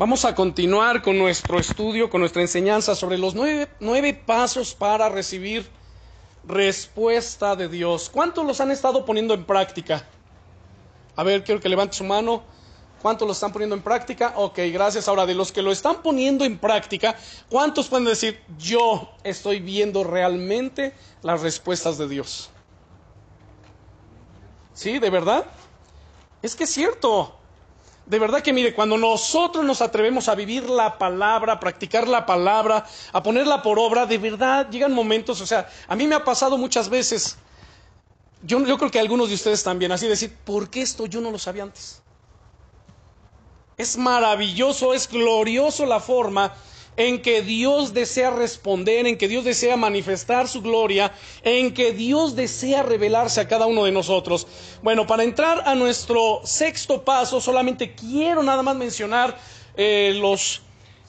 Vamos a continuar con nuestro estudio, con nuestra enseñanza sobre los nueve, pasos para recibir respuesta de Dios. ¿Cuántos los han estado poniendo en práctica? A ver, quiero que levante su mano. ¿Cuántos lo están poniendo en práctica? Ok, gracias. Ahora, de los que lo están poniendo en práctica, ¿cuántos pueden decir, yo estoy viendo realmente las respuestas de Dios? ¿Sí? ¿De verdad? Es que es cierto. De verdad que mire, cuando nosotros nos atrevemos a vivir la palabra, a practicar la palabra, a ponerla por obra, de verdad llegan momentos, o sea, a mí me ha pasado muchas veces, yo, yo creo que algunos de ustedes también, así decir, ¿por qué esto yo no lo sabía antes? Es maravilloso, es glorioso la forma en que Dios desea responder, en que Dios desea manifestar su gloria, en que Dios desea revelarse a cada uno de nosotros. Bueno, para entrar a nuestro sexto paso, solamente quiero nada más mencionar eh, los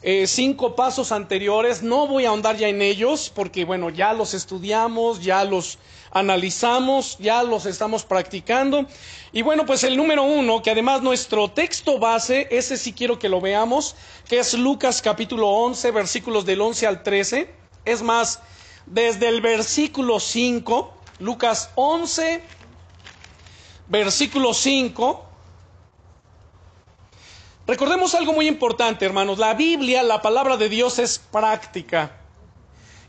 eh, cinco pasos anteriores. No voy a ahondar ya en ellos, porque bueno, ya los estudiamos, ya los analizamos, ya los estamos practicando. Y bueno, pues el número uno, que además nuestro texto base, ese sí quiero que lo veamos, que es Lucas capítulo 11, versículos del 11 al 13. Es más, desde el versículo 5, Lucas 11, versículo 5. Recordemos algo muy importante, hermanos. La Biblia, la palabra de Dios es práctica.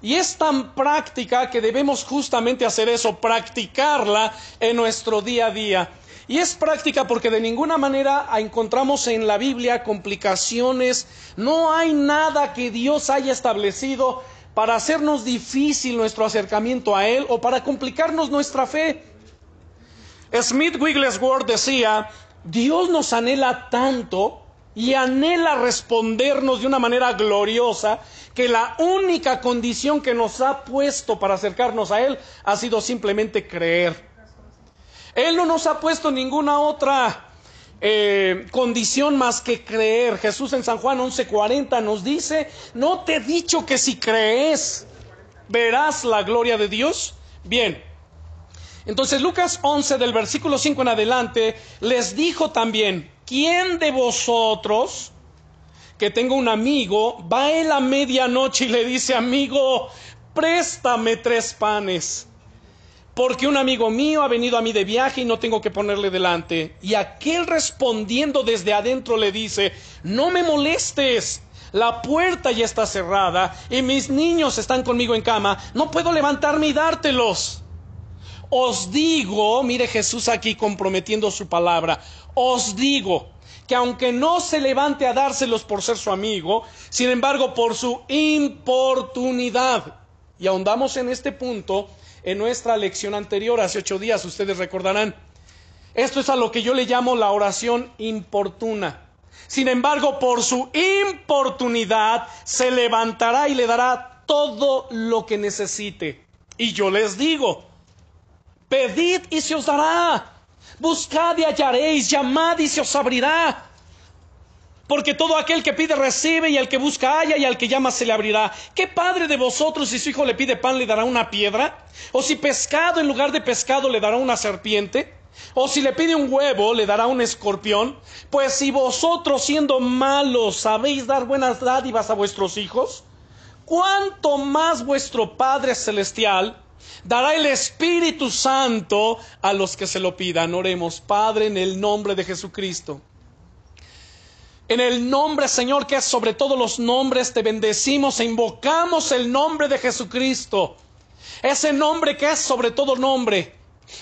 Y es tan práctica que debemos justamente hacer eso, practicarla en nuestro día a día. Y es práctica porque de ninguna manera encontramos en la Biblia complicaciones, no hay nada que Dios haya establecido para hacernos difícil nuestro acercamiento a Él o para complicarnos nuestra fe. Smith Wigglesworth decía, Dios nos anhela tanto y anhela respondernos de una manera gloriosa que la única condición que nos ha puesto para acercarnos a Él ha sido simplemente creer. Él no nos ha puesto ninguna otra eh, condición más que creer. Jesús en San Juan 11:40 nos dice, ¿no te he dicho que si crees verás la gloria de Dios? Bien. Entonces Lucas 11 del versículo 5 en adelante les dijo también, ¿quién de vosotros que tenga un amigo va a él a medianoche y le dice, amigo, préstame tres panes? Porque un amigo mío ha venido a mí de viaje y no tengo que ponerle delante. Y aquel respondiendo desde adentro le dice, no me molestes, la puerta ya está cerrada y mis niños están conmigo en cama, no puedo levantarme y dártelos. Os digo, mire Jesús aquí comprometiendo su palabra, os digo que aunque no se levante a dárselos por ser su amigo, sin embargo por su importunidad, y ahondamos en este punto en nuestra lección anterior, hace ocho días, ustedes recordarán, esto es a lo que yo le llamo la oración importuna. Sin embargo, por su importunidad se levantará y le dará todo lo que necesite. Y yo les digo, pedid y se os dará, buscad y hallaréis, llamad y se os abrirá. Porque todo aquel que pide recibe y al que busca halla y al que llama se le abrirá. ¿Qué padre de vosotros si su hijo le pide pan le dará una piedra? ¿O si pescado en lugar de pescado le dará una serpiente? ¿O si le pide un huevo le dará un escorpión? Pues si vosotros siendo malos sabéis dar buenas dádivas a vuestros hijos, ¿cuánto más vuestro Padre Celestial dará el Espíritu Santo a los que se lo pidan. Oremos, Padre, en el nombre de Jesucristo. En el nombre, Señor, que es sobre todos los nombres, te bendecimos e invocamos el nombre de Jesucristo. Ese nombre que es sobre todo nombre.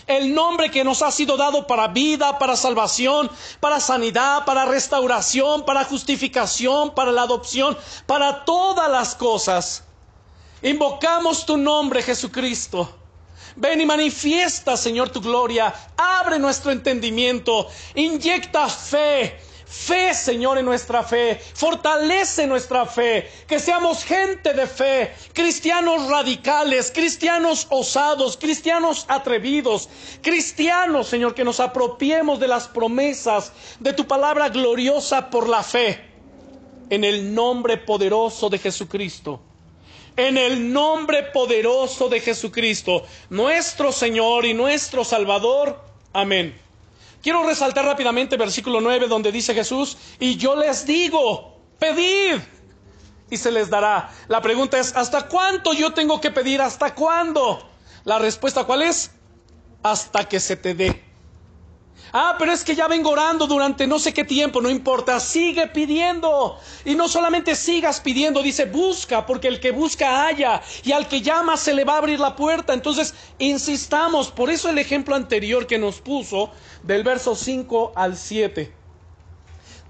El nombre que nos ha sido dado para vida, para salvación, para sanidad, para restauración, para justificación, para la adopción, para todas las cosas. Invocamos tu nombre, Jesucristo. Ven y manifiesta, Señor, tu gloria. Abre nuestro entendimiento. Inyecta fe. Fe, Señor, en nuestra fe. Fortalece nuestra fe. Que seamos gente de fe. Cristianos radicales, cristianos osados, cristianos atrevidos. Cristianos, Señor, que nos apropiemos de las promesas de tu palabra gloriosa por la fe. En el nombre poderoso de Jesucristo en el nombre poderoso de Jesucristo, nuestro Señor y nuestro Salvador. Amén. Quiero resaltar rápidamente versículo 9 donde dice Jesús, y yo les digo, Pedid y se les dará. La pregunta es, ¿hasta cuánto yo tengo que pedir? ¿Hasta cuándo? La respuesta cuál es? Hasta que se te dé. Ah, pero es que ya vengo orando durante no sé qué tiempo, no importa, sigue pidiendo. Y no solamente sigas pidiendo, dice, busca, porque el que busca haya, y al que llama se le va a abrir la puerta. Entonces, insistamos, por eso el ejemplo anterior que nos puso, del verso 5 al 7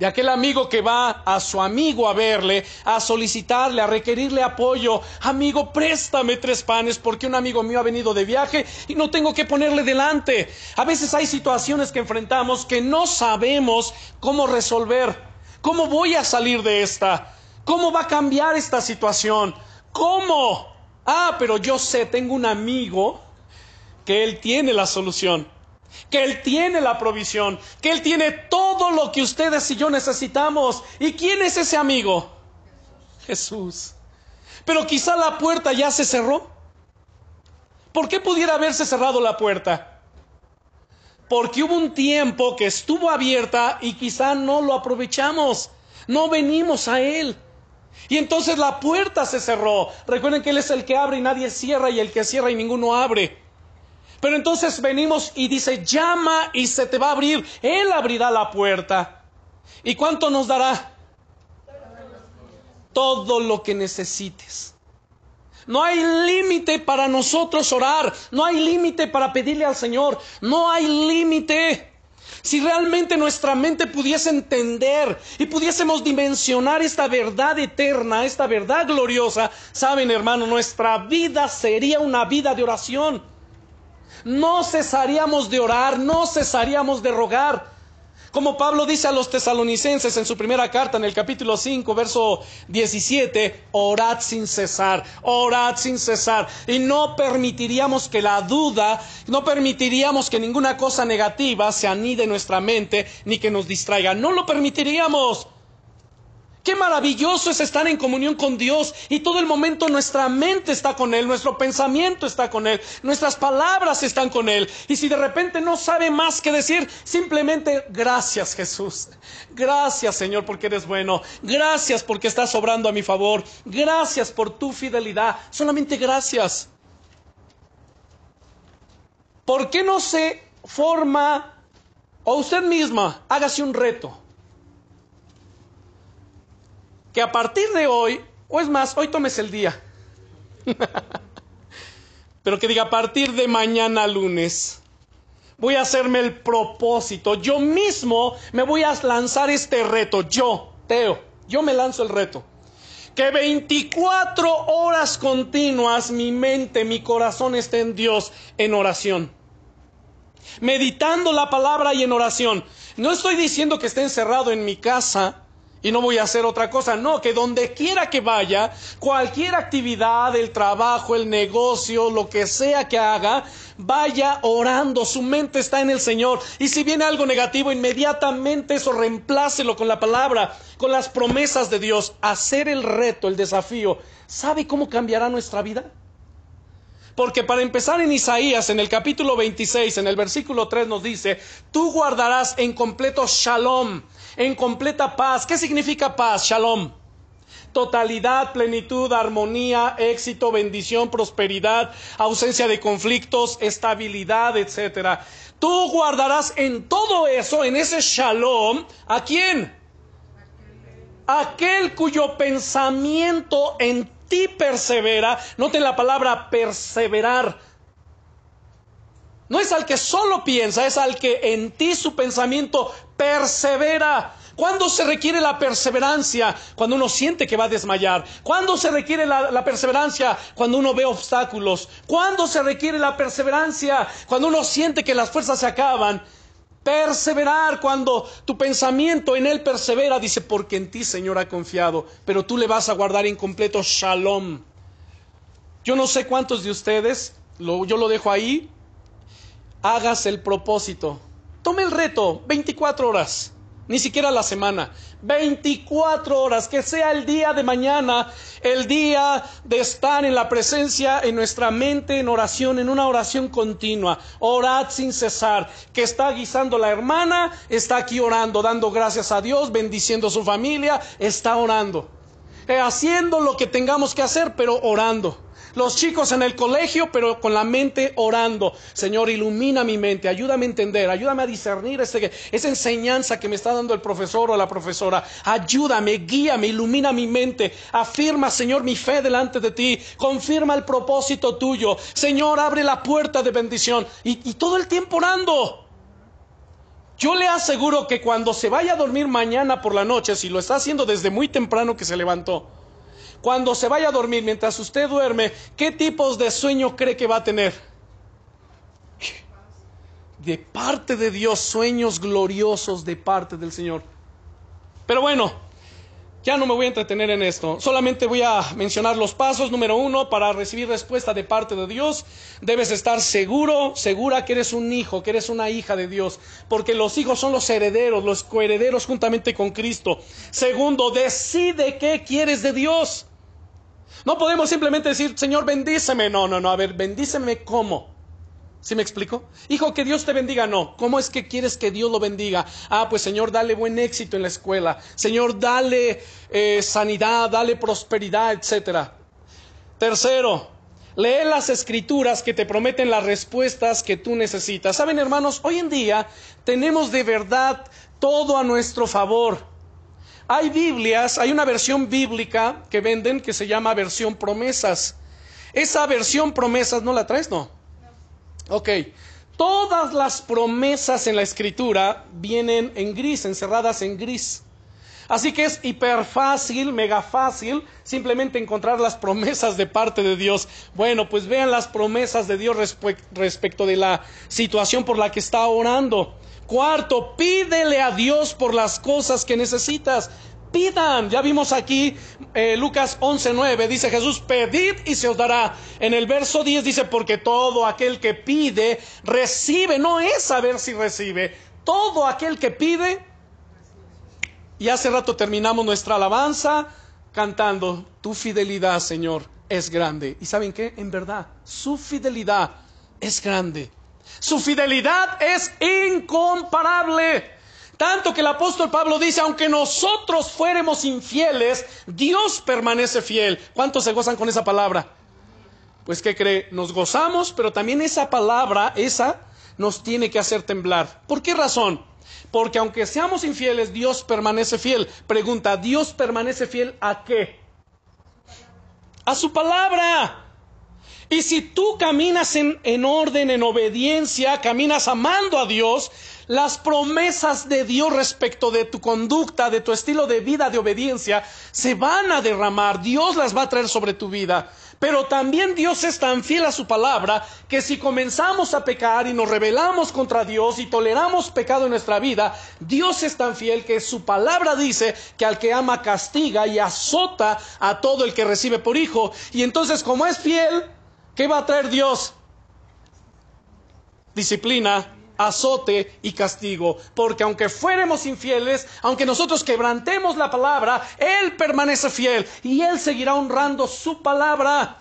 de aquel amigo que va a su amigo a verle, a solicitarle, a requerirle apoyo. Amigo, préstame tres panes porque un amigo mío ha venido de viaje y no tengo que ponerle delante. A veces hay situaciones que enfrentamos que no sabemos cómo resolver. ¿Cómo voy a salir de esta? ¿Cómo va a cambiar esta situación? ¿Cómo? Ah, pero yo sé, tengo un amigo que él tiene la solución que Él tiene la provisión, que Él tiene todo lo que ustedes y yo necesitamos. ¿Y quién es ese amigo? Jesús. Pero quizá la puerta ya se cerró. ¿Por qué pudiera haberse cerrado la puerta? Porque hubo un tiempo que estuvo abierta y quizá no lo aprovechamos, no venimos a Él. Y entonces la puerta se cerró. Recuerden que Él es el que abre y nadie cierra y el que cierra y ninguno abre. Pero entonces venimos y dice, llama y se te va a abrir. Él abrirá la puerta. ¿Y cuánto nos dará? Todo lo que necesites. No hay límite para nosotros orar. No hay límite para pedirle al Señor. No hay límite. Si realmente nuestra mente pudiese entender y pudiésemos dimensionar esta verdad eterna, esta verdad gloriosa, saben hermano, nuestra vida sería una vida de oración no cesaríamos de orar, no cesaríamos de rogar. Como Pablo dice a los tesalonicenses en su primera carta, en el capítulo 5, verso 17, orad sin cesar, orad sin cesar. Y no permitiríamos que la duda, no permitiríamos que ninguna cosa negativa se anide en nuestra mente, ni que nos distraiga. No lo permitiríamos. Qué maravilloso es estar en comunión con Dios y todo el momento nuestra mente está con Él, nuestro pensamiento está con Él, nuestras palabras están con Él. Y si de repente no sabe más que decir, simplemente gracias Jesús. Gracias Señor porque eres bueno. Gracias porque estás obrando a mi favor. Gracias por tu fidelidad. Solamente gracias. ¿Por qué no se forma o usted misma hágase un reto? Que a partir de hoy, o es más, hoy tomes el día, pero que diga a partir de mañana lunes, voy a hacerme el propósito, yo mismo me voy a lanzar este reto, yo, Teo, yo me lanzo el reto. Que 24 horas continuas mi mente, mi corazón esté en Dios en oración. Meditando la palabra y en oración. No estoy diciendo que esté encerrado en mi casa, y no voy a hacer otra cosa. No, que donde quiera que vaya, cualquier actividad, el trabajo, el negocio, lo que sea que haga, vaya orando. Su mente está en el Señor. Y si viene algo negativo, inmediatamente eso reemplácelo con la palabra, con las promesas de Dios. Hacer el reto, el desafío. ¿Sabe cómo cambiará nuestra vida? Porque para empezar en Isaías, en el capítulo 26, en el versículo 3 nos dice, tú guardarás en completo shalom en completa paz. ¿Qué significa paz? Shalom. Totalidad, plenitud, armonía, éxito, bendición, prosperidad, ausencia de conflictos, estabilidad, etc. Tú guardarás en todo eso, en ese shalom, ¿a quién? Aquel cuyo pensamiento en ti persevera. Noten la palabra perseverar. No es al que solo piensa, es al que en ti su pensamiento persevera. ¿Cuándo se requiere la perseverancia? Cuando uno siente que va a desmayar. ¿Cuándo se requiere la, perseverancia? Cuando uno ve obstáculos. ¿Cuándo se requiere la perseverancia? Cuando uno siente que las fuerzas se acaban. Perseverar cuando tu pensamiento en Él persevera, dice, porque en ti, Señor, ha confiado, pero tú le vas a guardar en completo shalom. Yo no sé cuántos de ustedes, yo lo dejo ahí, hagas el propósito Tome el reto, 24 horas. ni siquiera la semana. 24 horas, que sea el día de mañana, el día de estar en la presencia, en nuestra mente, en oración, en una oración continua. Orad sin cesar. Que está guisando la hermana, está aquí orando, dando gracias a Dios, bendiciendo a su familia, está orando. Eh, haciendo lo que tengamos que hacer, pero orando. Los chicos en el colegio, pero con la mente orando. Señor, ilumina mi mente, ayúdame a entender, ayúdame a discernir esa enseñanza que me está dando el profesor o la profesora. Ayúdame, guíame, ilumina mi mente. Afirma, Señor, mi fe delante de ti. Confirma el propósito tuyo. Señor, abre la puerta de bendición. Y, y todo el tiempo orando. Yo le aseguro que cuando se vaya a dormir mañana por la noche, si lo está haciendo desde muy temprano que se levantó, cuando se vaya a dormir, mientras usted duerme, ¿qué tipos de sueño cree que va a tener? De parte de Dios, sueños gloriosos de parte del Señor. Pero bueno, ya no me voy a entretener en esto. Solamente voy a mencionar los pasos. Número uno, para recibir respuesta de parte de Dios, debes estar seguro, segura que eres un hijo, que eres una hija de Dios. Porque los hijos son los herederos, los coherederos juntamente con Cristo. Segundo, decide qué quieres de Dios. No podemos simplemente decir, Señor, bendíceme. No, no, no. A ver, bendíceme cómo. ¿Sí me explico? Hijo, que Dios te bendiga. No. ¿Cómo es que quieres que Dios lo bendiga? Ah, pues Señor, dale buen éxito en la escuela. Señor, dale eh, sanidad, dale prosperidad, etcétera. Tercero, lee las escrituras que te prometen las respuestas que tú necesitas. Saben, hermanos, hoy en día tenemos de verdad todo a nuestro favor. Hay Biblias, hay una versión bíblica que venden que se llama versión promesas. Esa versión promesas, ¿no la traes? No. Ok. Todas las promesas en la escritura vienen en gris, encerradas en gris. Así que es hiper fácil, mega fácil, simplemente encontrar las promesas de parte de Dios. Bueno, pues vean las promesas de Dios respecto de la situación por la que está orando. Cuarto, pídele a Dios por las cosas que necesitas. Pidan, ya vimos aquí eh, Lucas 11:9, dice Jesús, pedid y se os dará. En el verso 10 dice, porque todo aquel que pide, recibe, no es saber si recibe, todo aquel que pide. Y hace rato terminamos nuestra alabanza cantando, tu fidelidad, Señor, es grande. ¿Y saben qué? En verdad, su fidelidad es grande. Su fidelidad es incomparable. Tanto que el apóstol Pablo dice, aunque nosotros fuéramos infieles, Dios permanece fiel. ¿Cuántos se gozan con esa palabra? Pues ¿qué cree? Nos gozamos, pero también esa palabra, esa, nos tiene que hacer temblar. ¿Por qué razón? Porque aunque seamos infieles, Dios permanece fiel. Pregunta, ¿Dios permanece fiel a qué? A su palabra. Y si tú caminas en, en, orden, en obediencia, caminas amando a Dios, las promesas de Dios respecto de tu conducta, de tu estilo de vida de obediencia, se van a derramar. Dios las va a traer sobre tu vida. Pero también Dios es tan fiel a su palabra que si comenzamos a pecar y nos rebelamos contra Dios y toleramos pecado en nuestra vida, Dios es tan fiel que su palabra dice que al que ama castiga y azota a todo el que recibe por hijo. Y entonces como es fiel, ¿Qué va a traer Dios? Disciplina, azote y castigo. Porque aunque fuéramos infieles, aunque nosotros quebrantemos la palabra, Él permanece fiel y Él seguirá honrando su palabra.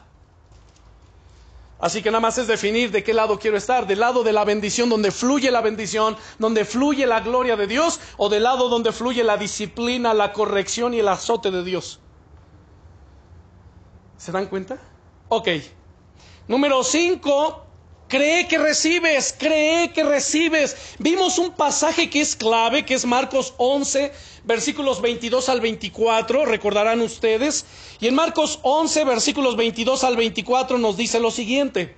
Así que nada más es definir de qué lado quiero estar, del lado de la bendición donde fluye la bendición, donde fluye la gloria de Dios, o del lado donde fluye la disciplina, la corrección y el azote de Dios. ¿Se dan cuenta? Ok. Número 5, cree que recibes, cree que recibes. Vimos un pasaje que es clave, que es Marcos 11, versículos 22 al 24, recordarán ustedes. Y en Marcos 11, versículos 22 al 24 nos dice lo siguiente.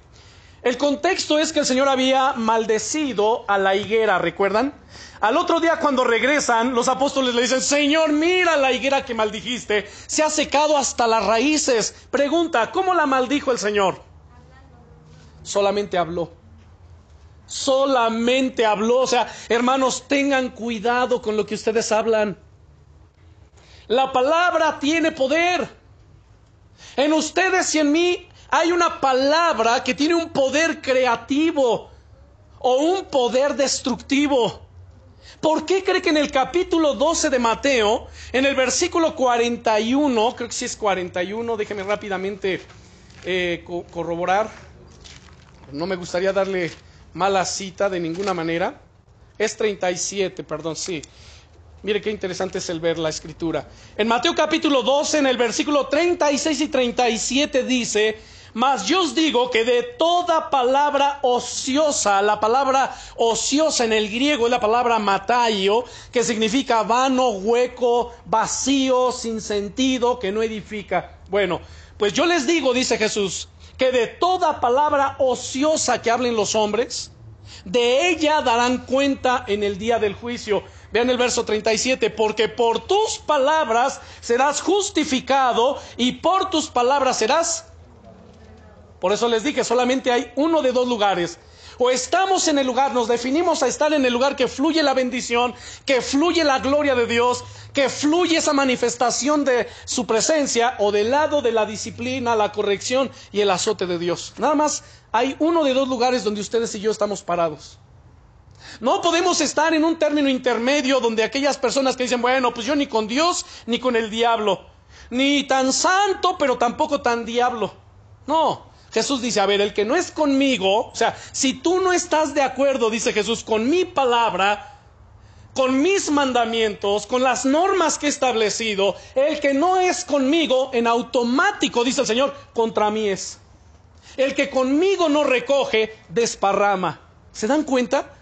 El contexto es que el Señor había maldecido a la higuera, ¿recuerdan? Al otro día cuando regresan, los apóstoles le dicen, Señor, mira la higuera que maldijiste, se ha secado hasta las raíces. Pregunta, ¿cómo la maldijo el Señor? Solamente habló. Solamente habló. O sea, hermanos, tengan cuidado con lo que ustedes hablan. La palabra tiene poder. En ustedes y en mí hay una palabra que tiene un poder creativo o un poder destructivo. ¿Por qué cree que en el capítulo 12 de Mateo, en el versículo 41, creo que sí es 41, déjeme rápidamente eh, corroborar, no me gustaría darle mala cita de ninguna manera, es 37, perdón, sí. Mire qué interesante es el ver la escritura. En Mateo capítulo 12, en el versículo 36 y 37 dice, mas yo os digo que de toda palabra ociosa, la palabra ociosa en el griego es la palabra mataio, que significa vano, hueco, vacío, sin sentido, que no edifica. Bueno, pues yo les digo, dice Jesús, que de toda palabra ociosa que hablen los hombres, de ella darán cuenta en el día del juicio. Vean el verso 37, porque por tus palabras serás justificado y por tus palabras serás por eso les dije, solamente hay uno de dos lugares. O estamos en el lugar, nos definimos a estar en el lugar que fluye la bendición, que fluye la gloria de Dios, que fluye esa manifestación de su presencia, o del lado de la disciplina, la corrección y el azote de Dios. Nada más hay uno de dos lugares donde ustedes y yo estamos parados. No podemos estar en un término intermedio donde aquellas personas que dicen, bueno, pues yo ni con Dios ni con el diablo, ni tan santo, pero tampoco tan diablo. No, Jesús dice, a ver, el que no es conmigo, o sea, si tú no estás de acuerdo, dice Jesús, con mi palabra, con mis mandamientos, con las normas que he establecido, el que no es conmigo, en automático, dice el Señor, contra mí es. El que conmigo no recoge, desparrama. ¿Se dan cuenta?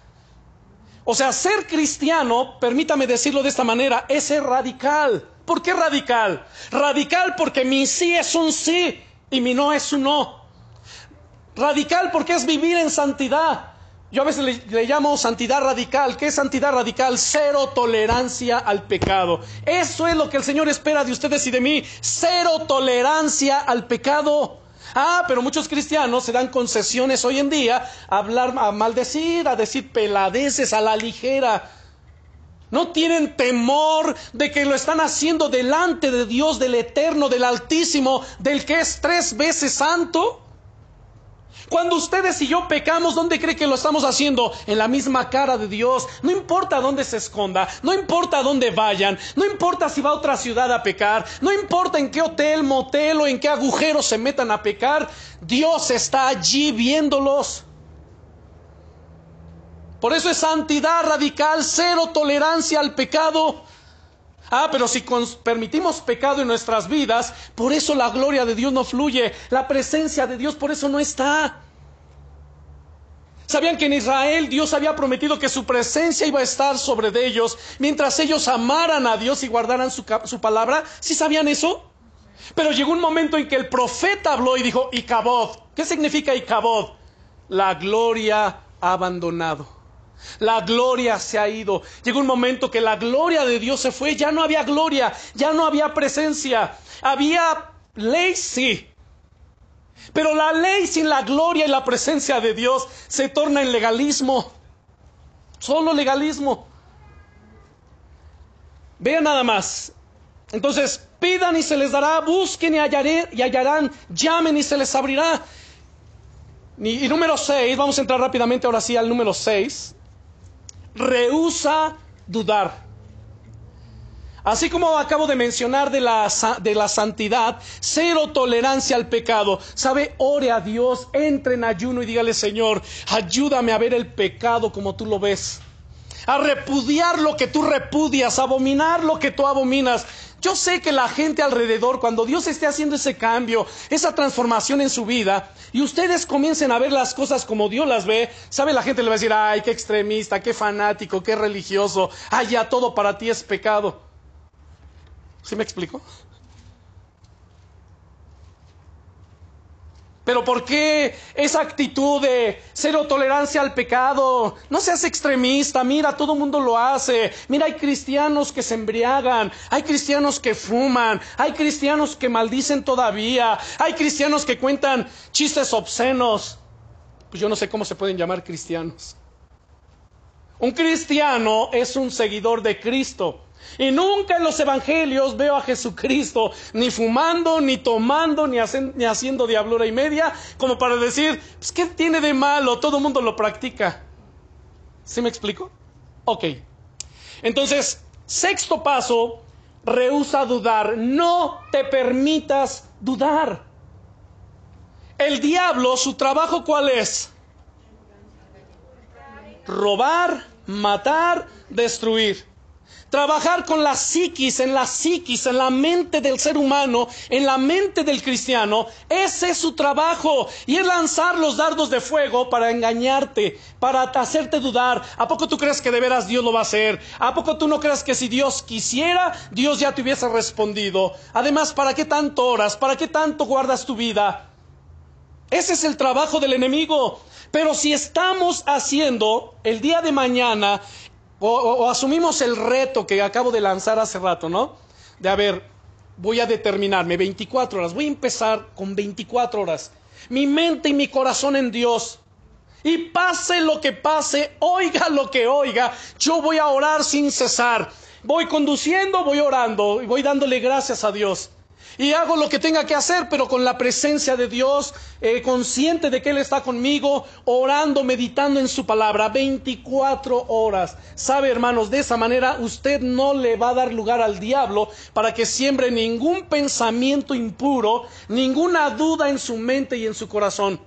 O sea, ser cristiano, permítame decirlo de esta manera, es ser radical. ¿Por qué radical? Radical porque mi sí es un sí y mi no es un no. Radical porque es vivir en santidad. Yo a veces le, llamo santidad radical. ¿Qué es santidad radical? Cero tolerancia al pecado. Eso es lo que el Señor espera de ustedes y de mí. Cero tolerancia al pecado. Ah, pero muchos cristianos se dan concesiones hoy en día a hablar, a maldecir, a decir peladeces a la ligera. No tienen temor de que lo están haciendo delante de Dios, del Eterno, del Altísimo, del que es tres veces santo. Cuando ustedes y yo pecamos, ¿dónde cree que lo estamos haciendo? En la misma cara de Dios. No importa dónde se esconda, no importa dónde vayan, no importa si va a otra ciudad a pecar, no importa en qué hotel, motel o en qué agujero se metan a pecar, Dios está allí viéndolos. Por eso es santidad radical, cero tolerancia al pecado. Ah, pero si permitimos pecado en nuestras vidas, por eso la gloria de Dios no fluye, la presencia de Dios por eso no está. ¿Sabían que en Israel Dios había prometido que su presencia iba a estar sobre ellos mientras ellos amaran a Dios y guardaran su, palabra? ¿Sí sabían eso? Pero llegó un momento en que el profeta habló y dijo, Icabod. ¿Qué significa Icabod? La gloria ha abandonado. La gloria se ha ido. Llegó un momento que la gloria de Dios se fue. Ya no había gloria, ya no había presencia. Había ley, sí. Pero la ley sin la gloria y la presencia de Dios se torna en legalismo. Solo legalismo. Vean nada más. Entonces, pidan y se les dará, busquen y, y hallarán, llamen y se les abrirá. Y, y número 6, vamos a entrar rápidamente ahora sí al número 6 rehúsa dudar. Así como acabo de mencionar de la, de la, santidad, cero tolerancia al pecado. ¿Sabe? Ore a Dios, entre en ayuno y dígale, Señor, ayúdame a ver el pecado como tú lo ves. A repudiar lo que tú repudias, a abominar lo que tú abominas. Yo sé que la gente alrededor, cuando Dios esté haciendo ese cambio, esa transformación en su vida, y ustedes comiencen a ver las cosas como Dios las ve, sabe la gente le va a decir, ay, qué extremista, qué fanático, qué religioso, ay, ya todo para ti es pecado. ¿Sí me explico? Pero ¿por qué esa actitud de cero tolerancia al pecado? No seas extremista, mira, todo el mundo lo hace. Mira, hay cristianos que se embriagan, hay cristianos que fuman, hay cristianos que maldicen todavía, hay cristianos que cuentan chistes obscenos. Pues yo no sé cómo se pueden llamar cristianos. Un cristiano es un seguidor de Cristo. Y nunca en los evangelios veo a Jesucristo ni fumando, ni tomando, ni, haciendo diablura y media, como para decir, pues, ¿qué tiene de malo? Todo el mundo lo practica. ¿Sí me explico? Ok, Entonces, sexto paso, rehúsa dudar. No te permitas dudar. El diablo, su trabajo cuál es? Robar, matar, destruir. Trabajar con la psiquis, en la psiquis, en la mente del ser humano, en la mente del cristiano, ese es su trabajo. Y es lanzar los dardos de fuego para engañarte, para hacerte dudar. ¿A poco tú crees que de veras Dios lo va a hacer? ¿A poco tú no crees que si Dios quisiera, Dios ya te hubiese respondido? Además, ¿para qué tanto oras? ¿Para qué tanto guardas tu vida? Ese es el trabajo del enemigo. Pero si estamos haciendo el día de mañana o, asumimos el reto que acabo de lanzar hace rato, ¿no? De a ver, voy a determinarme 24 horas, voy a empezar con 24 horas. Mi mente y mi corazón en Dios. Y pase lo que pase, oiga lo que oiga, yo voy a orar sin cesar. Voy conduciendo, voy orando y voy dándole gracias a Dios y hago lo que tenga que hacer, pero con la presencia de Dios, eh, consciente de que Él está conmigo, orando, meditando en su palabra, 24 horas. Sabe, hermanos, de esa manera usted no le va a dar lugar al diablo para que siembre ningún pensamiento impuro, ninguna duda en su mente y en su corazón.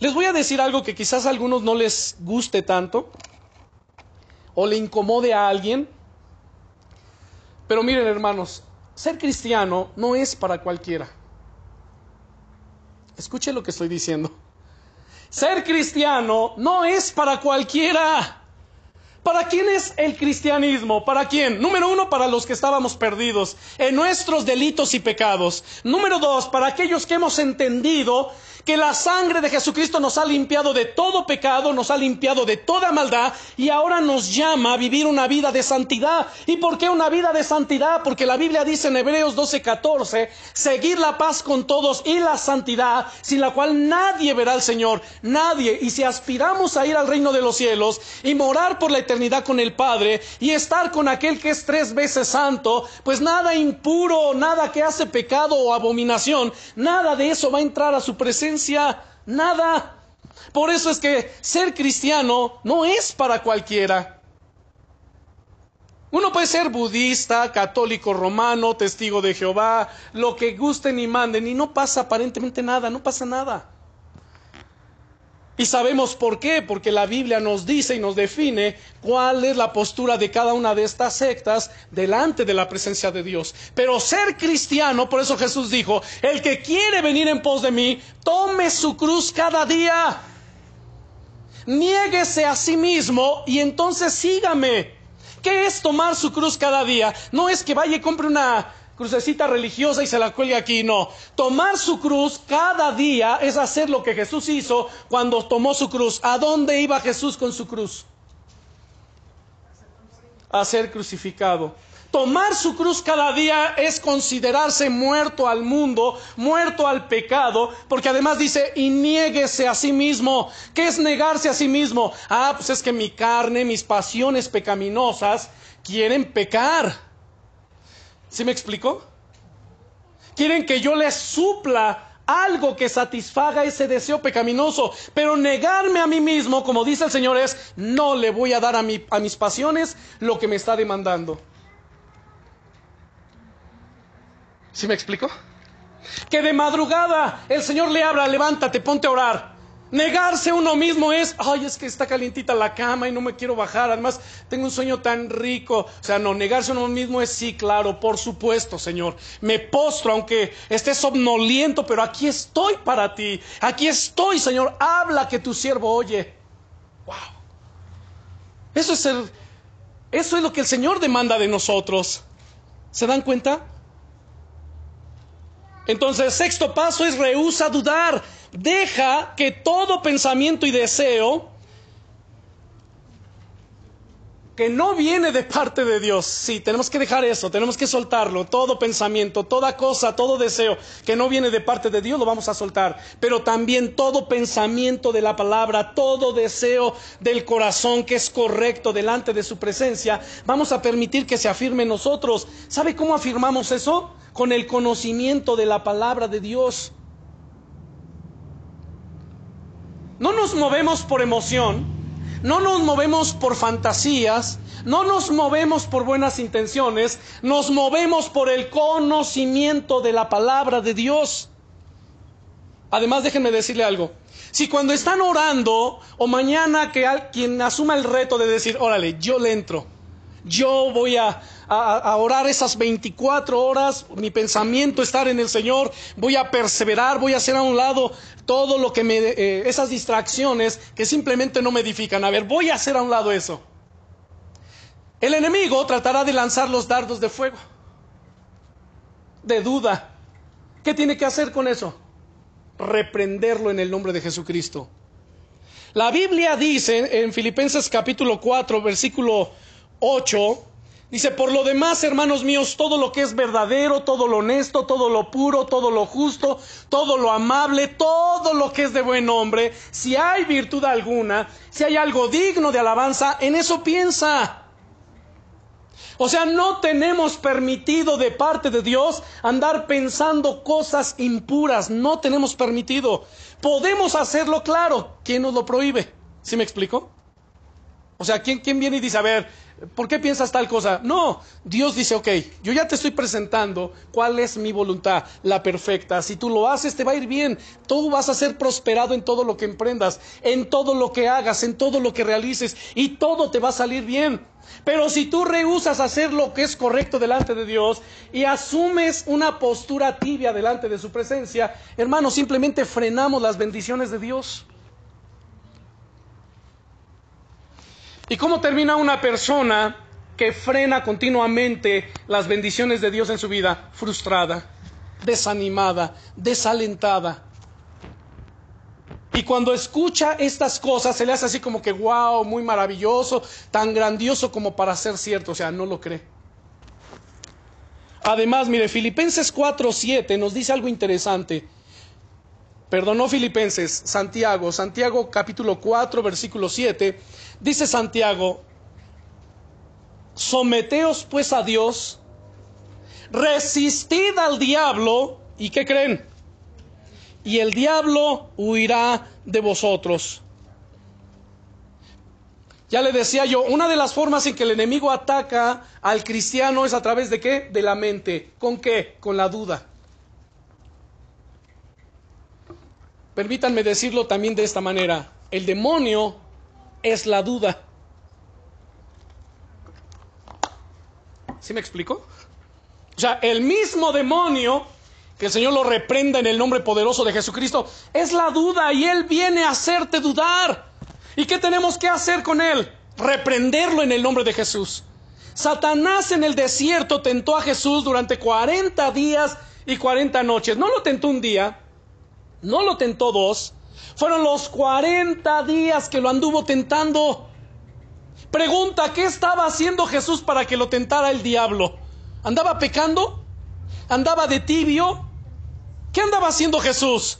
Les voy a decir algo que quizás a algunos no les guste tanto o le incomode a alguien. Pero miren hermanos, ser cristiano no es para cualquiera. Escuche lo que estoy diciendo. Ser cristiano no es para cualquiera. ¿Para quién es el cristianismo? ¿Para quién? Número uno, para los que estábamos perdidos en nuestros delitos y pecados. Número dos, para aquellos que hemos entendido que la sangre de Jesucristo nos ha limpiado de todo pecado, nos ha limpiado de toda maldad y ahora nos llama a vivir una vida de santidad. ¿Y por qué una vida de santidad? Porque la Biblia dice en Hebreos 12:14, seguir la paz con todos y la santidad, sin la cual nadie verá al Señor, nadie. Y si aspiramos a ir al reino de los cielos y morar por la eternidad con el Padre y estar con aquel que es tres veces santo, pues nada impuro, nada que hace pecado o abominación, nada de eso va a entrar a su presencia nada. Por eso es que ser cristiano no es para cualquiera. Uno puede ser budista, católico romano, testigo de Jehová, lo que gusten y manden, y no pasa aparentemente nada, no pasa nada. Y sabemos por qué, porque la Biblia nos dice y nos define cuál es la postura de cada una de estas sectas delante de la presencia de Dios. Pero ser cristiano, por eso Jesús dijo, el que quiere venir en pos de mí, tome su cruz cada día. Niéguese a sí mismo y entonces sígame. ¿Qué es tomar su cruz cada día? No es que vaya y compre una crucecita religiosa y se la cuelgue aquí. No, tomar su cruz cada día es hacer lo que Jesús hizo cuando tomó su cruz. ¿A dónde iba Jesús con su cruz? A ser crucificado. Tomar su cruz cada día es considerarse muerto al mundo, muerto al pecado, porque además dice, y niéguese a sí mismo. ¿Qué es negarse a sí mismo? Ah, pues es que mi carne, mis pasiones pecaminosas quieren pecar. ¿Sí me explico? Quieren que yo les supla algo que satisfaga ese deseo pecaminoso, pero negarme a mí mismo, como dice el Señor, es no le voy a dar a, a mis pasiones lo que me está demandando. ¿Sí me explico? Que de madrugada el Señor le habla, levántate, ponte a orar. Negarse uno mismo es, ay, es que está calientita la cama y no me quiero bajar, además tengo un sueño tan rico. O sea, no, negarse uno mismo es sí, claro, por supuesto, Señor. Me postro aunque esté somnoliento, pero aquí estoy para ti. Aquí estoy, Señor. Habla que tu siervo oye. Wow. Eso es el, eso es lo que el Señor demanda de nosotros. ¿Se dan cuenta? Entonces, sexto paso es rehúsa dudar. Deja que todo pensamiento y deseo que no viene de parte de Dios. Sí, tenemos que dejar eso, tenemos que soltarlo. Todo pensamiento, toda cosa, todo deseo que no viene de parte de Dios lo vamos a soltar. Pero también todo pensamiento de la palabra, todo deseo del corazón que es correcto delante de su presencia, vamos a permitir que se afirme nosotros. ¿Sabe cómo afirmamos eso? Con el conocimiento de la palabra de Dios. No nos movemos por emoción, no nos movemos por fantasías, no nos movemos por buenas intenciones, nos movemos por el conocimiento de la palabra de Dios. Además, déjenme decirle algo. Si cuando están orando o mañana que quien asuma el reto de decir, órale, yo le entro, yo voy a, orar esas 24 horas, mi pensamiento estar en el Señor, voy a perseverar, voy a hacer a un lado todo lo que me, eh, esas distracciones que simplemente no me edifican. A ver, voy a hacer a un lado eso. El enemigo tratará de lanzar los dardos de fuego, de duda. ¿Qué tiene que hacer con eso? reprenderlo en el nombre de Jesucristo. La Biblia dice en Filipenses capítulo 4, versículo 8, dice, por lo demás, hermanos míos, todo lo que es verdadero, todo lo honesto, todo lo puro, todo lo justo, todo lo amable, todo lo que es de buen nombre, si hay virtud alguna, si hay algo digno de alabanza, en eso piensa. O sea, no tenemos permitido de parte de Dios andar pensando cosas impuras. No tenemos permitido. Podemos hacerlo, claro. ¿Quién nos lo prohíbe? ¿Sí me explico? O sea, ¿quién, quién viene y dice, a ver, ¿por qué piensas tal cosa? No, Dios dice, ok, yo ya te estoy presentando cuál es mi voluntad, la perfecta. Si tú lo haces, te va a ir bien. Tú vas a ser prosperado en todo lo que emprendas, en todo lo que hagas, en todo lo que realices, y todo te va a salir bien. Pero si tú rehusas hacer lo que es correcto delante de Dios y asumes una postura tibia delante de su presencia, hermano, simplemente frenamos las bendiciones de Dios. ¿Y cómo termina una persona que frena continuamente las bendiciones de Dios en su vida? Frustrada, desanimada, desalentada. Y cuando escucha estas cosas, se le hace así como que, wow, muy maravilloso, tan grandioso como para ser cierto, o sea, no lo cree. Además, mire, Filipenses 4.7 nos dice algo interesante. Perdón, no Filipenses, Santiago, Santiago capítulo 4, versículo 7, dice Santiago, someteos pues a Dios, resistid al diablo, ¿y qué creen? y el diablo huirá de vosotros. Ya le decía yo, una de las formas en que el enemigo ataca al cristiano es a través de qué? De la mente. ¿Con qué? Con la duda. Permítanme decirlo también de esta manera. El demonio es la duda. ¿Sí me explico? O sea, el mismo demonio que el Señor lo reprenda en el nombre poderoso de Jesucristo, es la duda y Él viene a hacerte dudar. ¿Y qué tenemos que hacer con Él? Reprenderlo en el nombre de Jesús. Satanás en el desierto tentó a Jesús durante 40 días y 40 noches. No lo tentó un día, no lo tentó dos, fueron los 40 días que lo anduvo tentando. Pregunta, ¿qué estaba haciendo Jesús para que lo tentara el diablo? ¿Andaba pecando? ¿Andaba de tibio? ¿Qué andaba haciendo Jesús?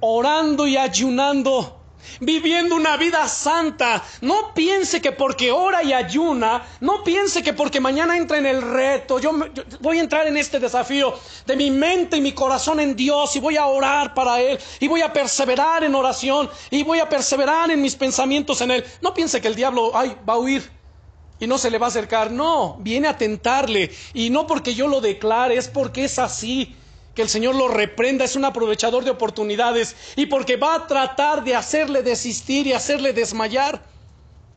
Orando y ayunando, viviendo una vida santa. No piense que porque ora y ayuna, no piense que porque mañana entra en el reto, yo, voy a entrar en este desafío de mi mente y mi corazón en Dios y voy a orar para Él y voy a perseverar en oración y voy a perseverar en mis pensamientos en Él. No piense que el diablo ay, va a huir y no se le va a acercar. No, viene a tentarle. Y no porque yo lo declare, es porque es así que el Señor lo reprenda, es un aprovechador de oportunidades y porque va a tratar de hacerle desistir y hacerle desmayar.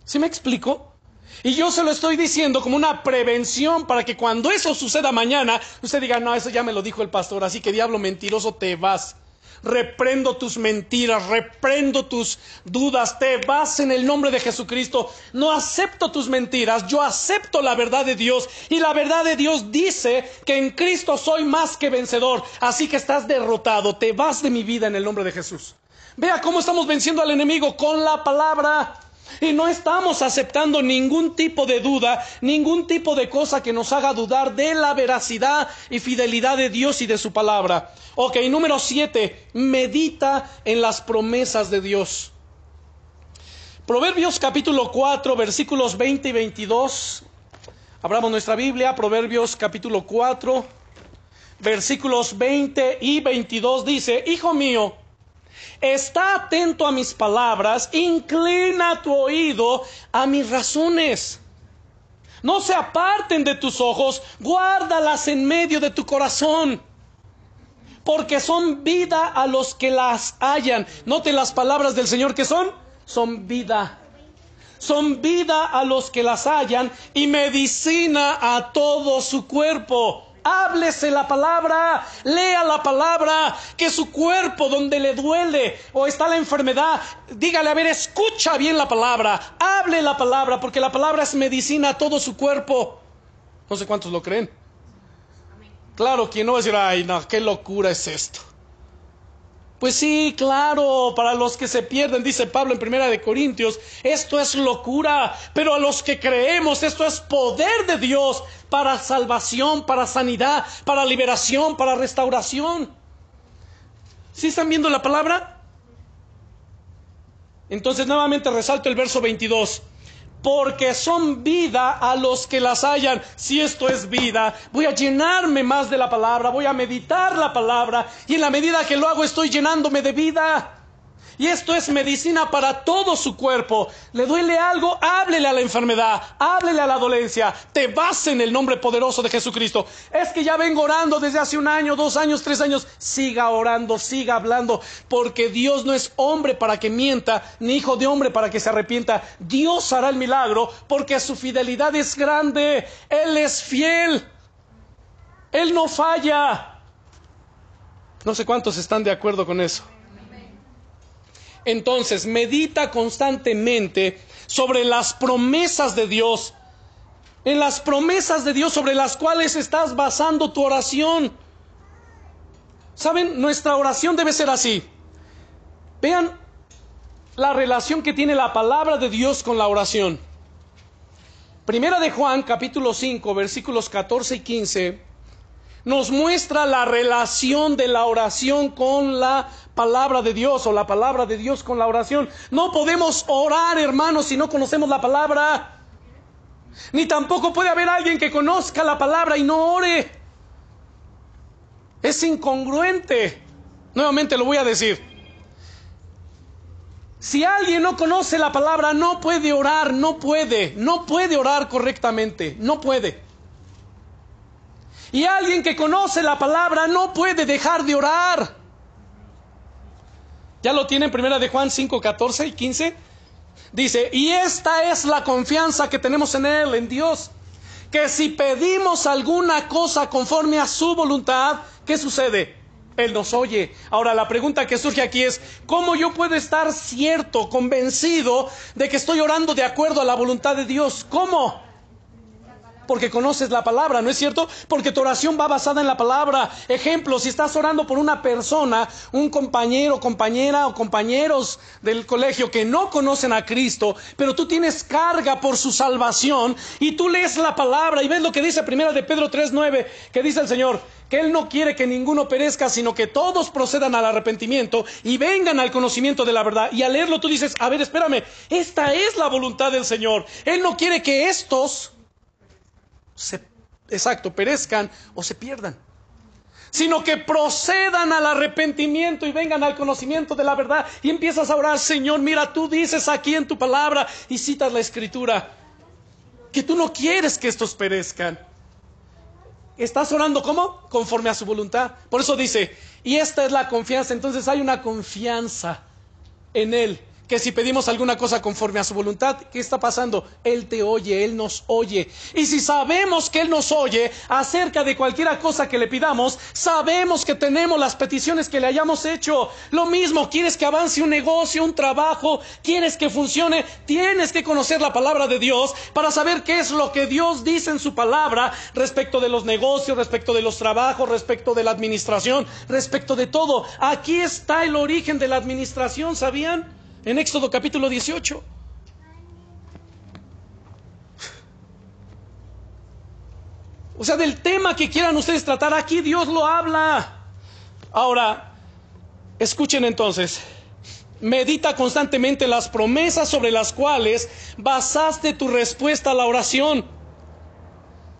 ¿Sí me explico? Y yo se lo estoy diciendo como una prevención para que cuando eso suceda mañana, usted diga, no, eso ya me lo dijo el pastor, así que diablo mentiroso te vas reprendo tus mentiras, reprendo tus dudas, te vas en el nombre de Jesucristo, no acepto tus mentiras, yo acepto la verdad de Dios y la verdad de Dios dice que en Cristo soy más que vencedor, así que estás derrotado, te vas de mi vida en el nombre de Jesús. Vea cómo estamos venciendo al enemigo con la palabra. Y no estamos aceptando ningún tipo de duda, ningún tipo de cosa que nos haga dudar de la veracidad y fidelidad de Dios y de su palabra. Ok, número siete, medita en las promesas de Dios. Proverbios capítulo 4, versículos 20 y 22. Abramos nuestra Biblia, Proverbios capítulo 4, versículos 20 y 22 dice, Hijo mío, está atento a mis palabras, inclina tu oído a mis razones. No se aparten de tus ojos, guárdalas en medio de tu corazón porque son vida a los que las hallan. Note las palabras del Señor que son, son vida. Son vida a los que las hallan y medicina a todo su cuerpo. Háblese la palabra, lea la palabra, que su cuerpo donde le duele o está la enfermedad, dígale, a ver, escucha bien la palabra, hable la palabra, porque la palabra es medicina a todo su cuerpo. No sé cuántos lo creen. Claro, quien no va a decir, ay, no, qué locura es esto. Pues sí, claro, para los que se pierden, dice Pablo en Primera de Corintios, esto es locura, pero a los que creemos, esto es poder de Dios para salvación, para sanidad, para liberación, para restauración. ¿Sí están viendo la palabra? Entonces nuevamente resalto el verso 22 porque son vida a los que las hallan. Si esto es vida, voy a llenarme más de la palabra, voy a meditar la palabra y en la medida que lo hago estoy llenándome de vida. Y esto es medicina para todo su cuerpo. ¿Le duele algo? Háblele a la enfermedad, háblele a la dolencia. Te vas en el nombre poderoso de Jesucristo. Es que ya vengo orando desde hace un año, dos años, tres años. Siga orando, siga hablando, porque Dios no es hombre para que mienta, ni hijo de hombre para que se arrepienta. Dios hará el milagro porque su fidelidad es grande. Él es fiel. Él no falla. No sé cuántos están de acuerdo con eso. Entonces, medita constantemente sobre las promesas de Dios, en las promesas de Dios sobre las cuales estás basando tu oración. ¿Saben? Nuestra oración debe ser así. Vean la relación que tiene la palabra de Dios con la oración. Primera de Juan, capítulo 5, versículos 14 y 15 nos muestra la relación de la oración con la palabra de Dios o la palabra de Dios con la oración. No podemos orar, hermanos, si no conocemos la palabra. Ni tampoco puede haber alguien que conozca la palabra y no ore. Es incongruente. Nuevamente lo voy a decir. Si alguien no conoce la palabra, no puede orar, no puede, no puede orar correctamente, no puede. Y alguien que conoce la palabra no puede dejar de orar. ¿Ya lo tienen primera de Juan 5, 14 y 15? Dice, y esta es la confianza que tenemos en Él, en Dios, que si pedimos alguna cosa conforme a su voluntad, ¿qué sucede? Él nos oye. Ahora la pregunta que surge aquí es, ¿cómo yo puedo estar cierto, convencido de que estoy orando de acuerdo a la voluntad de Dios? ¿Cómo? Porque conoces la palabra, ¿no es cierto? Porque tu oración va basada en la palabra. Ejemplo, si estás orando por una persona, un compañero, compañera o compañeros del colegio que no conocen a Cristo, pero tú tienes carga por su salvación y tú lees la palabra y ves lo que dice primera de Pedro 3:9, que dice el Señor, que Él no quiere que ninguno perezca, sino que todos procedan al arrepentimiento y vengan al conocimiento de la verdad. Y al leerlo tú dices, a ver, espérame, esta es la voluntad del Señor. Él no quiere que estos exacto, perezcan o se pierdan, sino que procedan al arrepentimiento y vengan al conocimiento de la verdad y empiezas a orar, Señor, mira, tú dices aquí en tu palabra y citas la escritura que tú no quieres que estos perezcan. Estás orando ¿cómo? Conforme a su voluntad. Por eso dice, y esta es la confianza, entonces hay una confianza en Él que si pedimos alguna cosa conforme a su voluntad, ¿qué está pasando? Él te oye, Él nos oye. Y si sabemos que Él nos oye acerca de cualquier cosa que le pidamos, sabemos que tenemos las peticiones que le hayamos hecho. Lo mismo, quieres que avance un negocio, un trabajo, quieres que funcione, tienes que conocer la palabra de Dios para saber qué es lo que Dios dice en su palabra respecto de los negocios, respecto de los trabajos, respecto de la administración, respecto de todo. Aquí está el origen de la administración, ¿sabían? En Éxodo capítulo 18. O sea, del tema que quieran ustedes tratar, aquí Dios lo habla. Ahora, escuchen entonces, medita constantemente las promesas sobre las cuales basaste tu respuesta a la oración.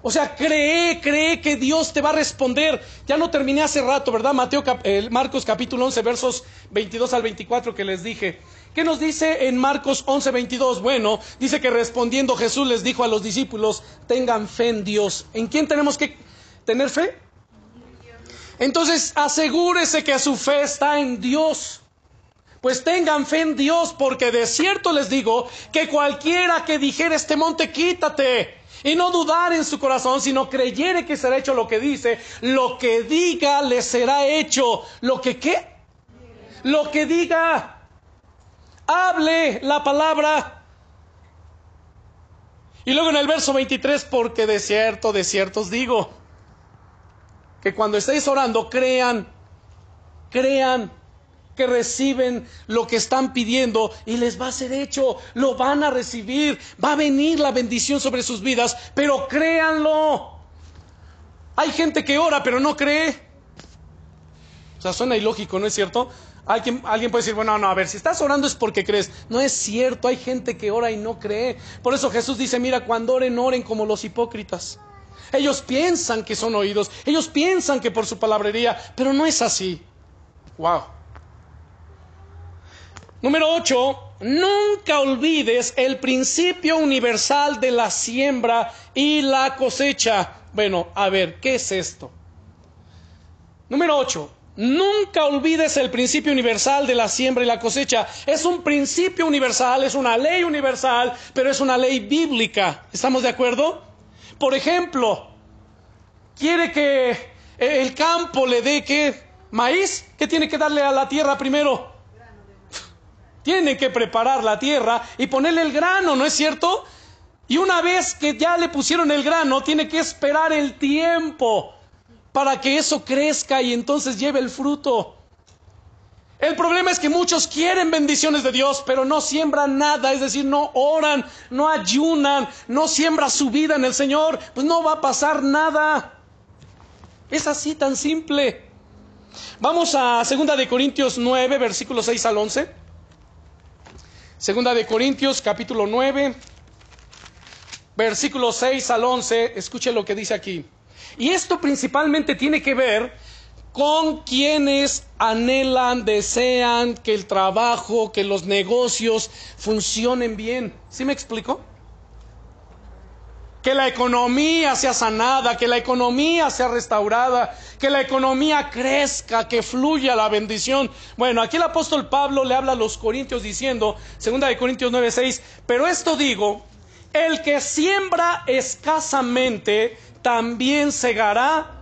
O sea, cree, cree que Dios te va a responder. Ya no terminé hace rato, ¿verdad? Mateo, Marcos capítulo 11, versos 22 al 24 que les dije. ¿Qué nos dice en Marcos 11, 22? Bueno, dice que respondiendo Jesús les dijo a los discípulos, tengan fe en Dios. ¿En quién tenemos que tener fe? Entonces asegúrese que su fe está en Dios. Pues tengan fe en Dios, porque de cierto les digo que cualquiera que dijera este monte, quítate y no dudar en su corazón, sino creyere que será hecho lo que dice, lo que diga le será hecho. ¿Lo que qué? Lo que diga. Hable la palabra. Y luego en el verso 23, porque de cierto, de cierto os digo, que cuando estéis orando, crean, crean que reciben lo que están pidiendo y les va a ser hecho, lo van a recibir, va a venir la bendición sobre sus vidas, pero créanlo. Hay gente que ora pero no cree. O sea, suena ilógico, ¿no es cierto? Alguien, puede decir, bueno, no, a ver, si estás orando es porque crees. No es cierto, hay gente que ora y no cree. Por eso Jesús dice, mira, cuando oren, oren como los hipócritas. Ellos piensan que son oídos, ellos piensan que por su palabrería, pero no es así. Wow. Número 8, nunca olvides el principio universal de la siembra y la cosecha. Bueno, a ver, ¿qué es esto? Número 8, nunca olvides el principio universal de la siembra y la cosecha. Es un principio universal, es una ley universal, pero es una ley bíblica. ¿Estamos de acuerdo? Por ejemplo, quiere que el campo le dé qué? Maíz, ¿qué tiene que darle a la tierra primero? Tiene que preparar la tierra y ponerle el grano, ¿no es cierto? Y una vez que ya le pusieron el grano, tiene que esperar el tiempo para que eso crezca y entonces lleve el fruto. El problema es que muchos quieren bendiciones de Dios, pero no siembran nada, es decir, no oran, no ayunan, no siembra su vida en el Señor, pues no va a pasar nada. Es así tan simple. Vamos a 2 de Corintios 9, versículos 6 al 11. Segunda de Corintios, capítulo 9, versículos 6 al 11. Escuche lo que dice aquí. Y esto principalmente tiene que ver con quienes anhelan, desean que el trabajo, que los negocios funcionen bien. ¿Sí me explico? que la economía sea sanada, que la economía sea restaurada, que la economía crezca, que fluya la bendición. Bueno, aquí el apóstol Pablo le habla a los corintios diciendo, segunda de Corintios 9:6, pero esto digo, el que siembra escasamente también segará.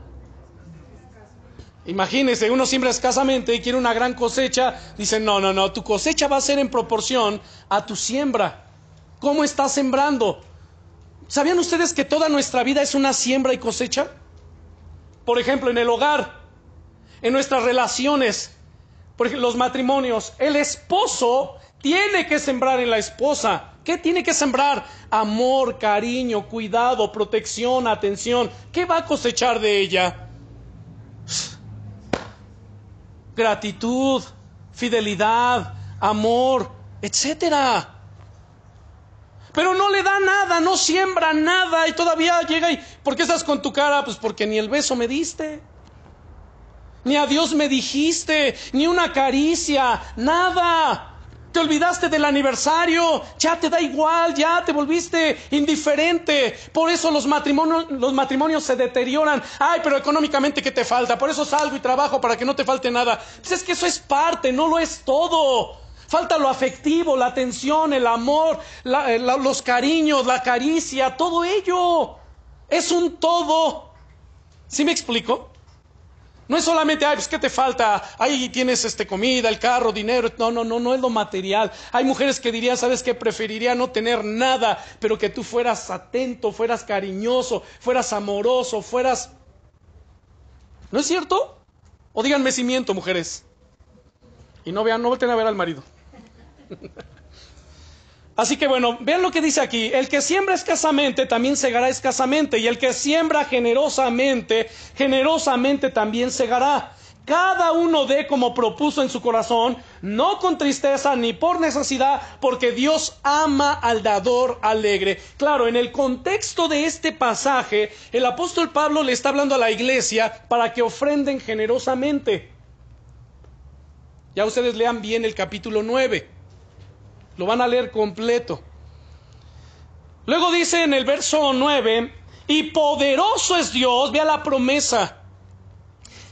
Imagínese, uno siembra escasamente y quiere una gran cosecha, dice, no, no, no, tu cosecha va a ser en proporción a tu siembra. ¿Cómo estás sembrando? ¿Sabían ustedes que toda nuestra vida es una siembra y cosecha? Por ejemplo, en el hogar, en nuestras relaciones, por ejemplo, los matrimonios, el esposo tiene que sembrar en la esposa. ¿Qué tiene que sembrar? Amor, cariño, cuidado, protección, atención. ¿Qué va a cosechar de ella? Gratitud, fidelidad, amor, etcétera. Pero no le da nada, no siembra nada y todavía llega y ¿por qué estás con tu cara? Pues porque ni el beso me diste. Ni a Dios me dijiste, ni una caricia, nada. Te olvidaste del aniversario, ya te da igual, ya te volviste indiferente. Por eso los matrimonios, los matrimonios se deterioran. Ay, pero económicamente ¿qué te falta? Por eso salgo y trabajo para que no te falte nada. Pues es que eso es parte, no lo es todo. Falta lo afectivo, la atención, el amor, eh, los cariños, la caricia, todo ello. Es un todo. ¿Sí me explico? No es solamente, ay, pues ¿qué te falta? Ahí tienes este, comida, el carro, dinero. No, no, no, no es lo material. Hay mujeres que dirían, ¿sabes qué? Preferiría no tener nada, pero que tú fueras atento, fueras cariñoso, fueras amoroso, fueras... ¿No es cierto? O díganme si miento, mujeres. Y no vean, no vuelten a ver al marido. Así que bueno, vean lo que dice aquí. El que siembra escasamente también segará escasamente. Y el que siembra generosamente, generosamente también segará. cada uno dé como propuso en su corazón, no con tristeza ni por necesidad, porque Dios ama al dador alegre. Claro, en el contexto de este pasaje, el apóstol Pablo le está hablando a la iglesia para que ofrenden generosamente. Ya ustedes lean bien el capítulo 9. Lo van a leer completo. Luego dice en el verso 9, y poderoso es Dios, vea la promesa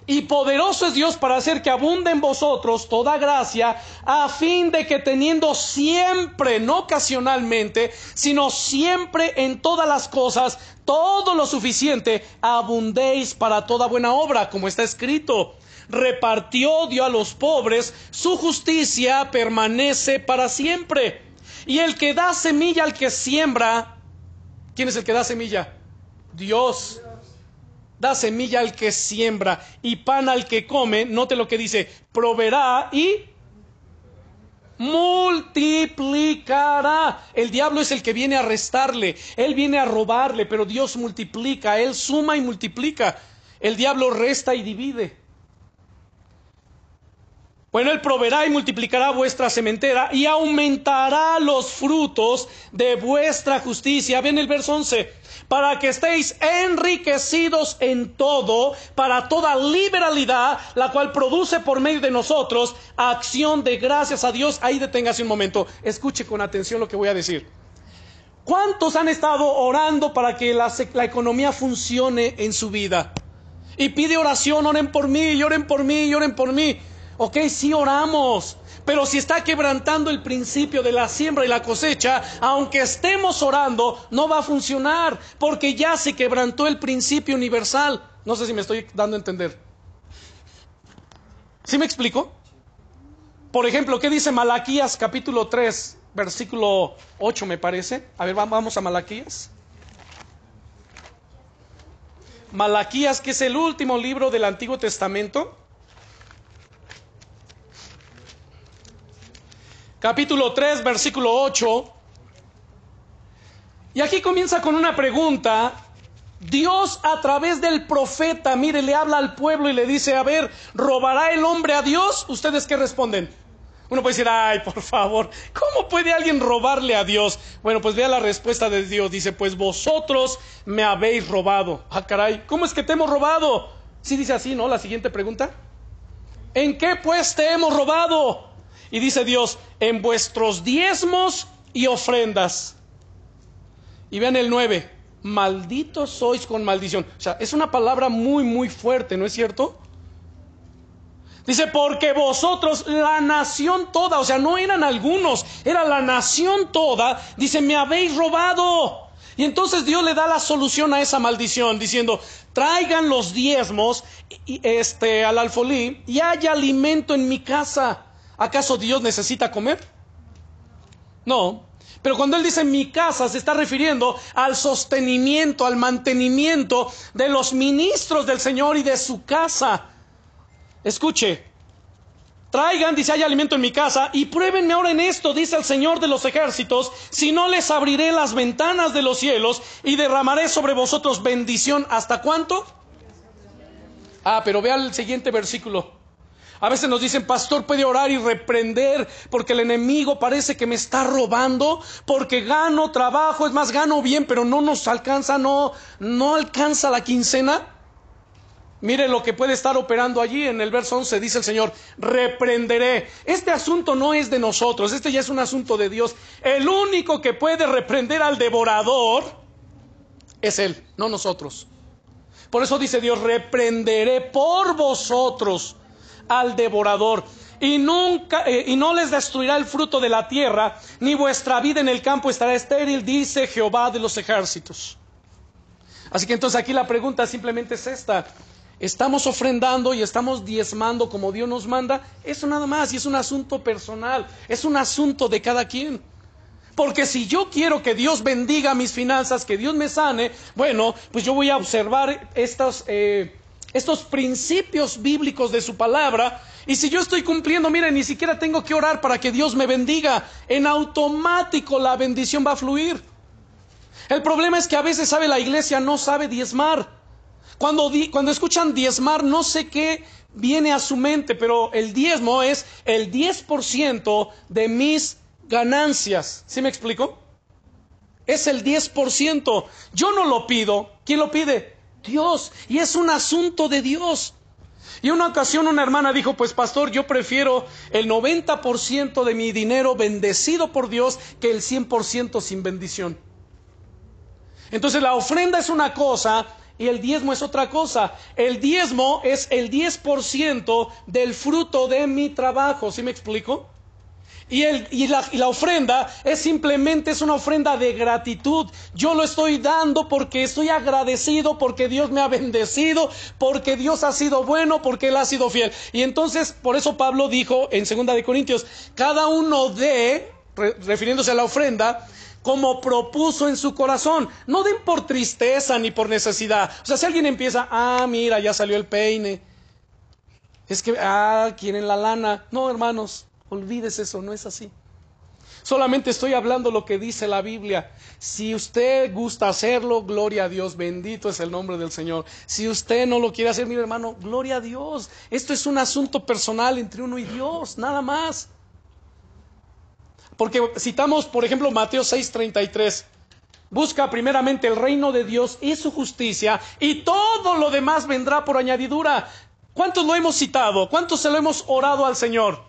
y poderoso es Dios para hacer que abunde en vosotros toda gracia, a fin de que teniendo siempre, no ocasionalmente, sino siempre en todas las cosas, todo lo suficiente, abundéis para toda buena obra, como está escrito. Repartió, dio a los pobres, su justicia permanece para siempre. Y el que da semilla al que siembra, ¿quién es el que da semilla? Dios da semilla al que siembra y pan al que come, note lo que dice, proveerá y multiplicará. El diablo es el que viene a restarle, él viene a robarle, pero Dios multiplica, él suma y multiplica. El diablo resta y divide. Bueno, Él proveerá y multiplicará vuestra sementera y aumentará los frutos de vuestra justicia. Ven el verso 11 para que estéis enriquecidos en todo, para toda liberalidad, la cual produce por medio de nosotros acción de gracias a Dios. Ahí deténgase un momento, escuche con atención lo que voy a decir. ¿Cuántos han estado orando para que la, la economía funcione en su vida? Y pide oración, oren por mí, lloren por mí, lloren por mí. Ok, sí oramos. Pero si está quebrantando el principio de la siembra y la cosecha, aunque estemos orando, no va a funcionar, porque ya se quebrantó el principio universal. No sé si me estoy dando a entender. ¿Sí me explico? Por ejemplo, ¿qué dice Malaquías capítulo 3, versículo 8 me parece? A ver, vamos a Malaquías. Malaquías, que es el último libro del Antiguo Testamento. Capítulo 3, versículo 8. Y aquí comienza con una pregunta. Dios a través del profeta, mire, le habla al pueblo y le dice, a ver, ¿robará el hombre a Dios? ¿Ustedes qué responden? Uno puede decir, ay, por favor, ¿cómo puede alguien robarle a Dios? Bueno, pues vea la respuesta de Dios. Dice, pues vosotros me habéis robado. Ah, caray, ¿cómo es que te hemos robado? Sí dice así, ¿no? La siguiente pregunta. ¿En qué pues te hemos robado? Y dice Dios, en vuestros diezmos y ofrendas. Y vean el 9, malditos sois con maldición. O sea, es una palabra muy, muy fuerte, ¿no es cierto? Dice, porque vosotros, la nación toda, o sea, no eran algunos, era la nación toda, dice, me habéis robado. Y entonces Dios le da la solución a esa maldición, diciendo, traigan los diezmos este, al alfolí y haya alimento en mi casa. ¿Acaso Dios necesita comer? No. Pero cuando Él dice mi casa, se está refiriendo al sostenimiento, al mantenimiento de los ministros del Señor y de su casa. Escuche, traigan, dice, hay alimento en mi casa, y pruébenme ahora en esto, dice el Señor de los ejércitos, si no les abriré las ventanas de los cielos y derramaré sobre vosotros bendición. ¿Hasta cuánto? Ah, pero vea el siguiente versículo. A veces nos dicen, pastor puede orar y reprender porque el enemigo parece que me está robando, porque gano trabajo, es más, gano bien, pero no nos alcanza, no, no alcanza la quincena. Mire lo que puede estar operando allí en el verso 11, dice el Señor, reprenderé. Este asunto no es de nosotros, este ya es un asunto de Dios. El único que puede reprender al devorador es Él, no nosotros. Por eso dice Dios, reprenderé por vosotros al devorador. Y nunca eh, y no les destruirá el fruto de la tierra, ni vuestra vida en el campo estará estéril, dice Jehová de los ejércitos. Así que entonces aquí la pregunta simplemente es esta. ¿Estamos ofrendando y estamos diezmando como Dios nos manda? Eso nada más, y es un asunto personal, es un asunto de cada quien. Porque si yo quiero que Dios bendiga mis finanzas, que Dios me sane, bueno, pues yo voy a observar estas eh, estos principios bíblicos de su palabra. Y si yo estoy cumpliendo, miren, ni siquiera tengo que orar para que Dios me bendiga. En automático la bendición va a fluir. El problema es que a veces sabe la iglesia no sabe diezmar. Cuando, cuando escuchan diezmar, no sé qué viene a su mente, pero el diezmo es el 10% de mis ganancias. ¿Sí me explico? Es el 10%. Yo no lo pido. ¿Quién lo pide? Dios. Y es un asunto de Dios. Y una ocasión una hermana dijo, pues pastor, yo prefiero el 90% de mi dinero bendecido por Dios que el 100% sin bendición. Entonces la ofrenda es una cosa y el diezmo es otra cosa. El diezmo es el 10% del fruto de mi trabajo, ¿sí me explico? Y, el, y, la, y, la, ofrenda es simplemente es una ofrenda de gratitud. Yo lo estoy dando porque estoy agradecido, porque Dios me ha bendecido, porque Dios ha sido bueno, porque Él ha sido fiel. Y entonces, por eso Pablo dijo en 2 de Corintios, cada uno de, refiriéndose a la ofrenda, como propuso en su corazón. No den por tristeza ni por necesidad. O sea, si alguien empieza, ah, mira, ya salió el peine. Es que, ah, quieren la lana. No, hermanos, Olvides eso, no es así. Solamente estoy hablando lo que dice la Biblia. Si usted gusta hacerlo, gloria a Dios, bendito es el nombre del Señor. Si usted no lo quiere hacer, mi hermano, gloria a Dios. Esto es un asunto personal entre uno y Dios, nada más. Porque citamos, por ejemplo, Mateo 6:33. Busca primeramente el reino de Dios y su justicia, y todo lo demás vendrá por añadidura. ¿Cuántos lo hemos citado? ¿Cuántos se lo hemos orado al Señor?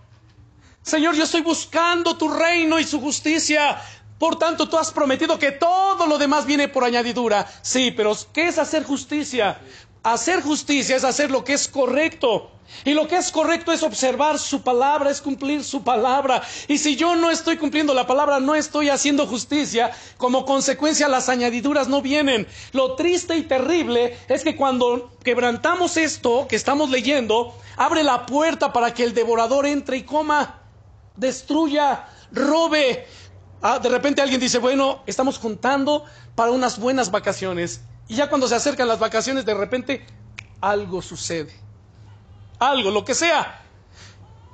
Señor, yo estoy buscando tu reino y su justicia. Por tanto, tú has prometido que todo lo demás viene por añadidura. Sí, pero ¿qué es hacer justicia? Hacer justicia es hacer lo que es correcto. Y lo que es correcto es observar su palabra, es cumplir su palabra. Y si yo no estoy cumpliendo la palabra, no estoy haciendo justicia, como consecuencia las añadiduras no vienen. Lo triste y terrible es que cuando quebrantamos esto que estamos leyendo, abre la puerta para que el devorador entre y coma destruya, robe. Ah, de repente alguien dice, bueno, estamos juntando para unas buenas vacaciones. Y ya cuando se acercan las vacaciones, de repente algo sucede. Algo, lo que sea.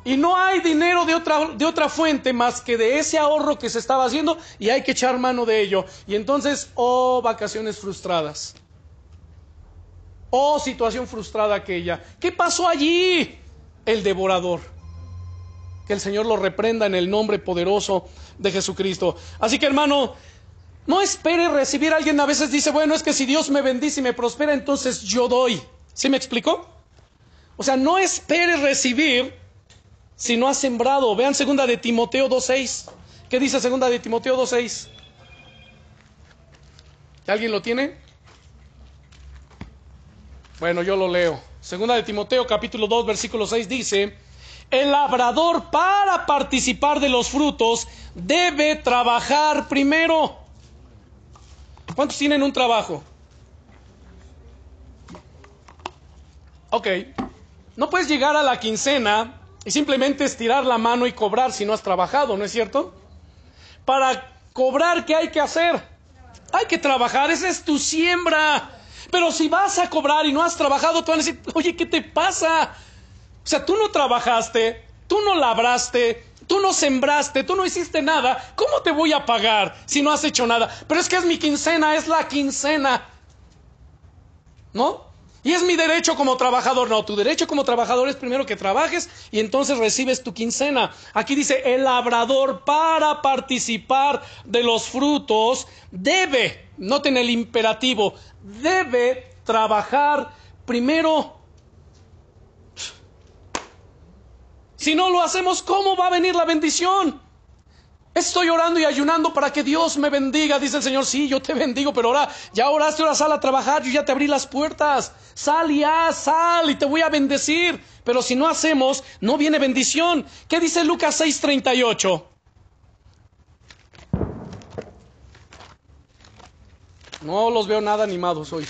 Y no hay dinero de otra, de otra fuente más que de ese ahorro que se estaba haciendo y hay que echar mano de ello. Y entonces, oh, vacaciones frustradas. Oh, situación frustrada aquella. ¿Qué pasó allí? El devorador. Que el Señor lo reprenda en el nombre poderoso de Jesucristo. Así que hermano, no espere recibir alguien. A veces dice, bueno, es que si Dios me bendice y me prospera, entonces yo doy. ¿Sí me explicó? O sea, no espere recibir si no ha sembrado. Vean segunda de Timoteo 2.6. ¿Qué dice segunda de Timoteo 2.6? ¿Alguien lo tiene? Bueno, yo lo leo. Segunda de Timoteo capítulo 2 versículo 6 dice, el labrador para participar de los frutos debe trabajar primero. ¿Cuántos tienen un trabajo? Ok. No puedes llegar a la quincena y simplemente estirar la mano y cobrar si no has trabajado, ¿no es cierto? Para cobrar, ¿qué hay que hacer? Hay que trabajar, esa es tu siembra. Pero si vas a cobrar y no has trabajado, te van a decir, oye, ¿qué te pasa? O sea, tú no trabajaste, tú no labraste, tú no sembraste, tú no hiciste nada. ¿Cómo te voy a pagar si no has hecho nada? Pero es que es mi quincena, es la quincena. ¿No? Y es mi derecho como trabajador. No, tu derecho como trabajador es primero que trabajes y entonces recibes tu quincena. Aquí dice, el labrador para participar de los frutos debe, noten el imperativo, debe trabajar primero Si no lo hacemos, ¿cómo va a venir la bendición? Estoy orando y ayunando para que Dios me bendiga, dice el Señor. Sí, yo te bendigo, pero ahora ya oraste, ahora sal a trabajar, yo ya te abrí las puertas. Sal y haz, sal y te voy a bendecir. Pero si no hacemos, no viene bendición. ¿Qué dice Lucas 6:38? No los veo nada animados hoy.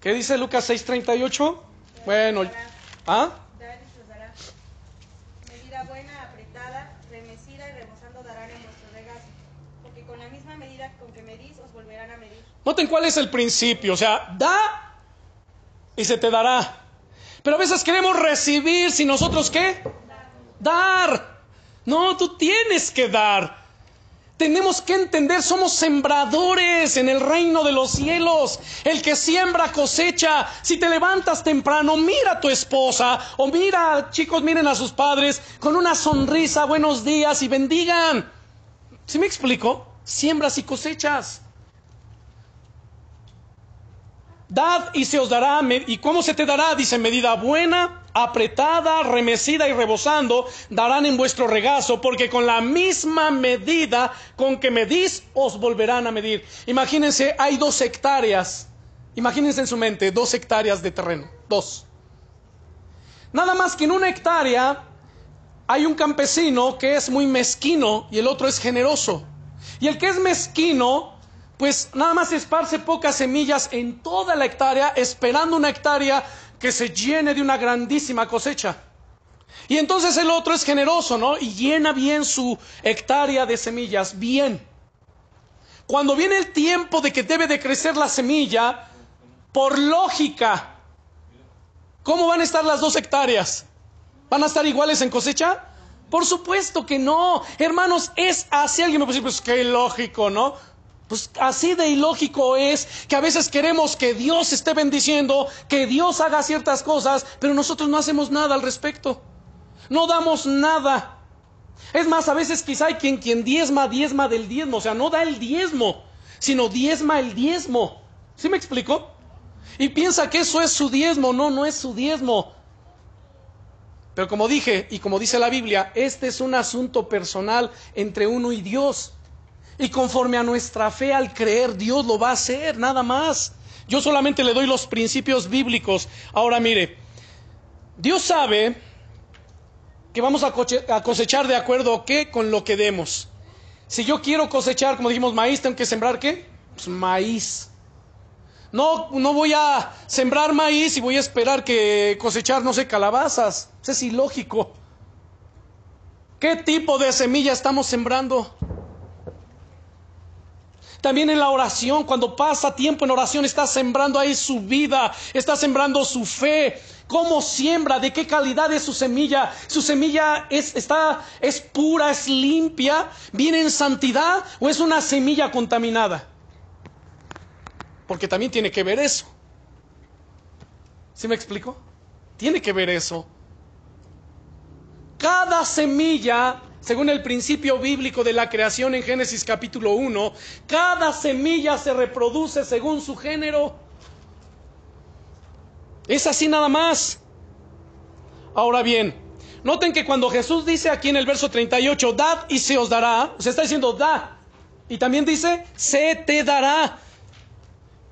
¿Qué dice Lucas 6:38? Bueno, ¿ah? Medida buena, apretada, remecida y rebosando darán en vuestro regazo, porque con la misma medida con que medís os volverán a medir. Noten cuál es el principio, o sea, da y se te dará. Pero a veces queremos recibir si nosotros qué? Dar. No, tú tienes que dar. Tenemos que entender, somos sembradores en el reino de los cielos. El que siembra cosecha. Si te levantas temprano, mira a tu esposa o mira, chicos, miren a sus padres con una sonrisa, buenos días y bendigan. ¿Sí me explico? Siembras y cosechas. Dad y se os dará. ¿Y cómo se te dará? Dice medida buena, apretada, remecida y rebosando, darán en vuestro regazo, porque con la misma medida con que medís, os volverán a medir. Imagínense, hay dos hectáreas, imagínense en su mente, dos hectáreas de terreno, dos. Nada más que en una hectárea hay un campesino que es muy mezquino y el otro es generoso. Y el que es mezquino, pues nada más esparce pocas semillas en toda la hectárea, esperando una hectárea que se llene de una grandísima cosecha. Y entonces el otro es generoso, ¿no? Y llena bien su hectárea de semillas, bien. Cuando viene el tiempo de que debe de crecer la semilla, por lógica, ¿cómo van a estar las dos hectáreas? ¿Van a estar iguales en cosecha? Por supuesto que no. Hermanos, es así. Alguien me puede decir, pues qué lógico, ¿no? Pues así de ilógico es que a veces queremos que Dios esté bendiciendo, que Dios haga ciertas cosas, pero nosotros no hacemos nada al respecto. No damos nada. Es más, a veces quizá hay quien, quien diezma, diezma del diezmo. O sea, no da el diezmo, sino diezma el diezmo. ¿Sí me explico? Y piensa que eso es su diezmo. No, no es su diezmo. Pero como dije, y como dice la Biblia, este es un asunto personal entre uno y Dios. Y conforme a nuestra fe al creer, Dios lo va a hacer, nada más. Yo solamente le doy los principios bíblicos. Ahora mire, Dios sabe que vamos a cosechar de acuerdo a qué con lo que demos. Si yo quiero cosechar, como dijimos, maíz, tengo que sembrar qué? Pues maíz. No, no voy a sembrar maíz y voy a esperar que cosechar, no sé, calabazas. Eso es ilógico. ¿Qué tipo de semilla estamos sembrando? También en la oración, cuando pasa tiempo en oración, está sembrando ahí su vida, está sembrando su fe. ¿Cómo siembra? ¿De qué calidad es su semilla? ¿Su semilla es, está, es pura, es limpia? ¿Viene en santidad o es una semilla contaminada? Porque también tiene que ver eso. ¿Sí me explico? Tiene que ver eso. Cada semilla según el principio bíblico de la creación en Génesis capítulo 1, cada semilla se reproduce según su género. Es así nada más. Ahora bien, noten que cuando Jesús dice aquí en el verso 38, dad y se os dará, se está diciendo da. Y también dice, se te dará.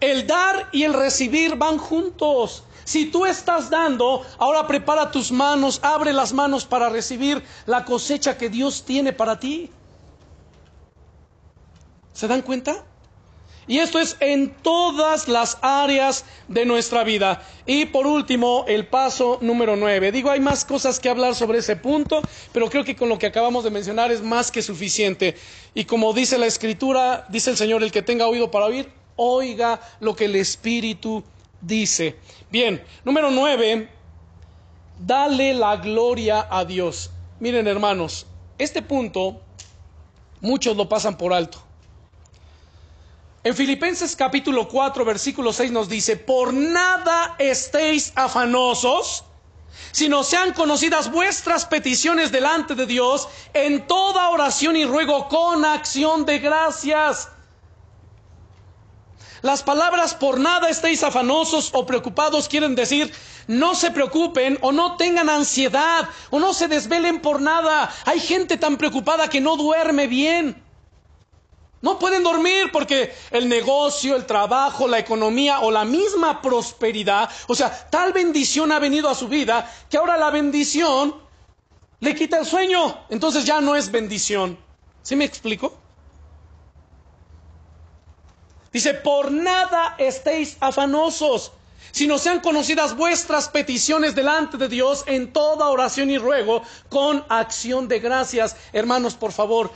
El dar y el recibir van juntos. Si tú estás dando, ahora prepara tus manos, abre las manos para recibir la cosecha que Dios tiene para ti. ¿Se dan cuenta? Y esto es en todas las áreas de nuestra vida. Y por último, el paso número nueve. Digo, hay más cosas que hablar sobre ese punto, pero creo que con lo que acabamos de mencionar es más que suficiente. Y como dice la Escritura, dice el Señor, el que tenga oído para oír, oiga lo que el Espíritu dice. Bien, número nueve, dale la gloria a Dios. Miren hermanos, este punto muchos lo pasan por alto. En Filipenses capítulo 4, versículo 6 nos dice, por nada estéis afanosos, sino sean conocidas vuestras peticiones delante de Dios en toda oración y ruego con acción de gracias. Las palabras por nada estéis afanosos o preocupados quieren decir no se preocupen o no tengan ansiedad o no se desvelen por nada. Hay gente tan preocupada que no duerme bien. No pueden dormir porque el negocio, el trabajo, la economía o la misma prosperidad, o sea, tal bendición ha venido a su vida que ahora la bendición le quita el sueño. Entonces ya no es bendición. ¿Sí me explico? Dice, por nada estéis afanosos. sino sean conocidas vuestras peticiones delante de Dios en toda oración y ruego con acción de gracias. Hermanos, por favor,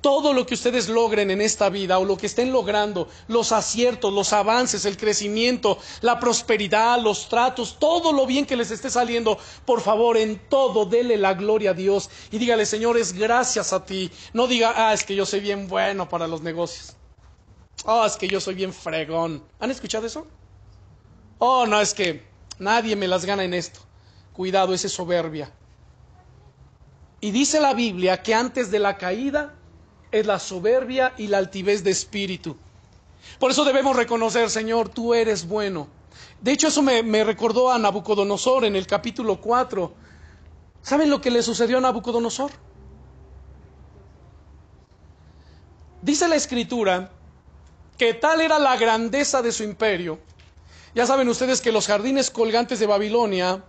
todo lo que ustedes logren en esta vida o lo que estén logrando, los aciertos, los avances, el crecimiento, la prosperidad, los tratos, todo lo bien que les esté saliendo, por favor, en todo dele la gloria a Dios y dígale, Señor, es gracias a ti. No diga, ah, es que yo soy bien bueno para los negocios. Oh, es que yo soy bien fregón. ¿Han escuchado eso? Oh, no, es que nadie me las gana en esto. Cuidado, esa es soberbia. Y dice la Biblia que antes de la caída es la soberbia y la altivez de espíritu. Por eso debemos reconocer, Señor, tú eres bueno. De hecho, eso me, me, recordó a Nabucodonosor en el capítulo 4. ¿Saben lo que le sucedió a Nabucodonosor? Dice la escritura que tal era la grandeza de su imperio ya saben ustedes que los jardines colgantes de Babilonia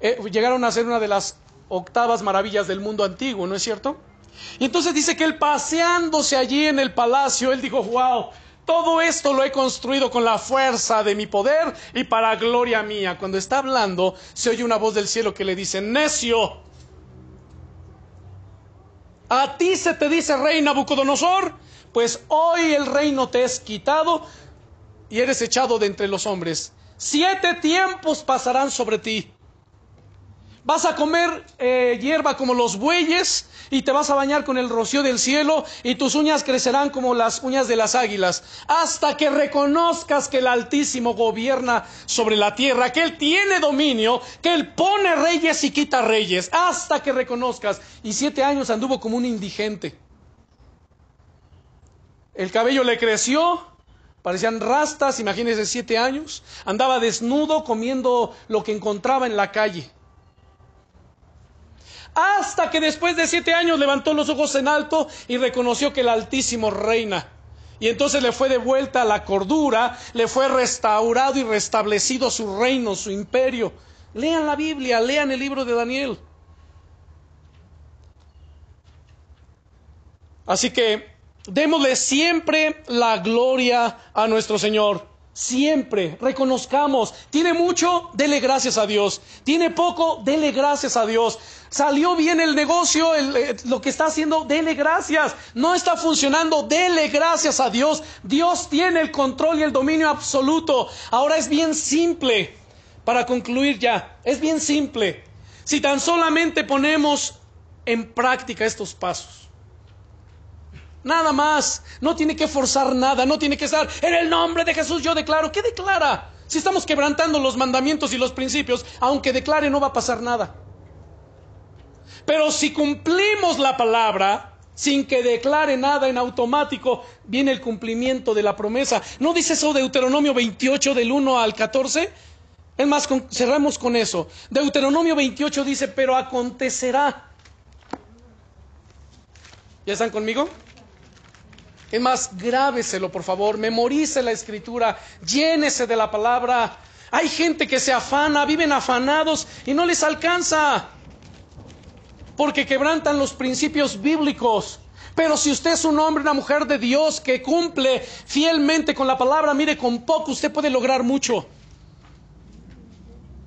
eh, llegaron a ser una de las octavas maravillas del mundo antiguo, ¿no es cierto? Y entonces dice que él paseándose allí en el palacio, él dijo, wow, todo esto lo he construido con la fuerza de mi poder y para gloria mía. Cuando está hablando, se oye una voz del cielo que le dice, necio, a ti se te dice rey Nabucodonosor, pues hoy el reino te es quitado y eres echado de entre los hombres. Siete tiempos pasarán sobre ti. Vas a comer eh, hierba como los bueyes y te vas a bañar con el rocío del cielo y tus uñas crecerán como las uñas de las águilas, hasta que reconozcas que el Altísimo gobierna sobre la tierra, que Él tiene dominio, que Él pone reyes y quita reyes, hasta que reconozcas. Y siete años anduvo como un indigente. El cabello le creció, Parecían rastas, imagínense, siete años. Andaba desnudo comiendo lo que encontraba en la calle. Hasta que después de siete años levantó los ojos en alto y reconoció que el Altísimo reina. Y entonces le fue devuelta la cordura, le fue restaurado y restablecido su reino, su imperio. Lean la Biblia, lean el libro de Daniel. Así que Démosle siempre la gloria a nuestro Señor. Siempre reconozcamos, tiene mucho, dele gracias a Dios. Tiene poco, dele gracias a Dios. Salió bien el negocio, eh, lo que está haciendo, dele gracias. No está funcionando, dele gracias a Dios. Dios tiene el control y el dominio absoluto. Ahora es bien simple, para concluir ya, es bien simple. Si tan solamente ponemos en práctica estos pasos. Nada más. No tiene que forzar nada. No tiene que estar en el nombre de Jesús. Yo declaro. ¿Qué declara? Si estamos quebrantando los mandamientos y los principios, aunque declare no va a pasar nada. Pero si cumplimos la palabra, sin que declare nada en automático, viene el cumplimiento de la promesa. ¿No dice eso Deuteronomio 28 del 1 al 14? Es más, cerramos con eso. Deuteronomio 28 dice, pero acontecerá. ¿Ya están conmigo? Es más, grábeselo, por favor, memorice la escritura, llénese de la palabra. Hay gente que se afana, viven afanados y no les alcanza, porque quebrantan los principios bíblicos. Pero si usted es un hombre, una mujer de Dios que cumple fielmente con la palabra, mire, con poco usted puede lograr mucho.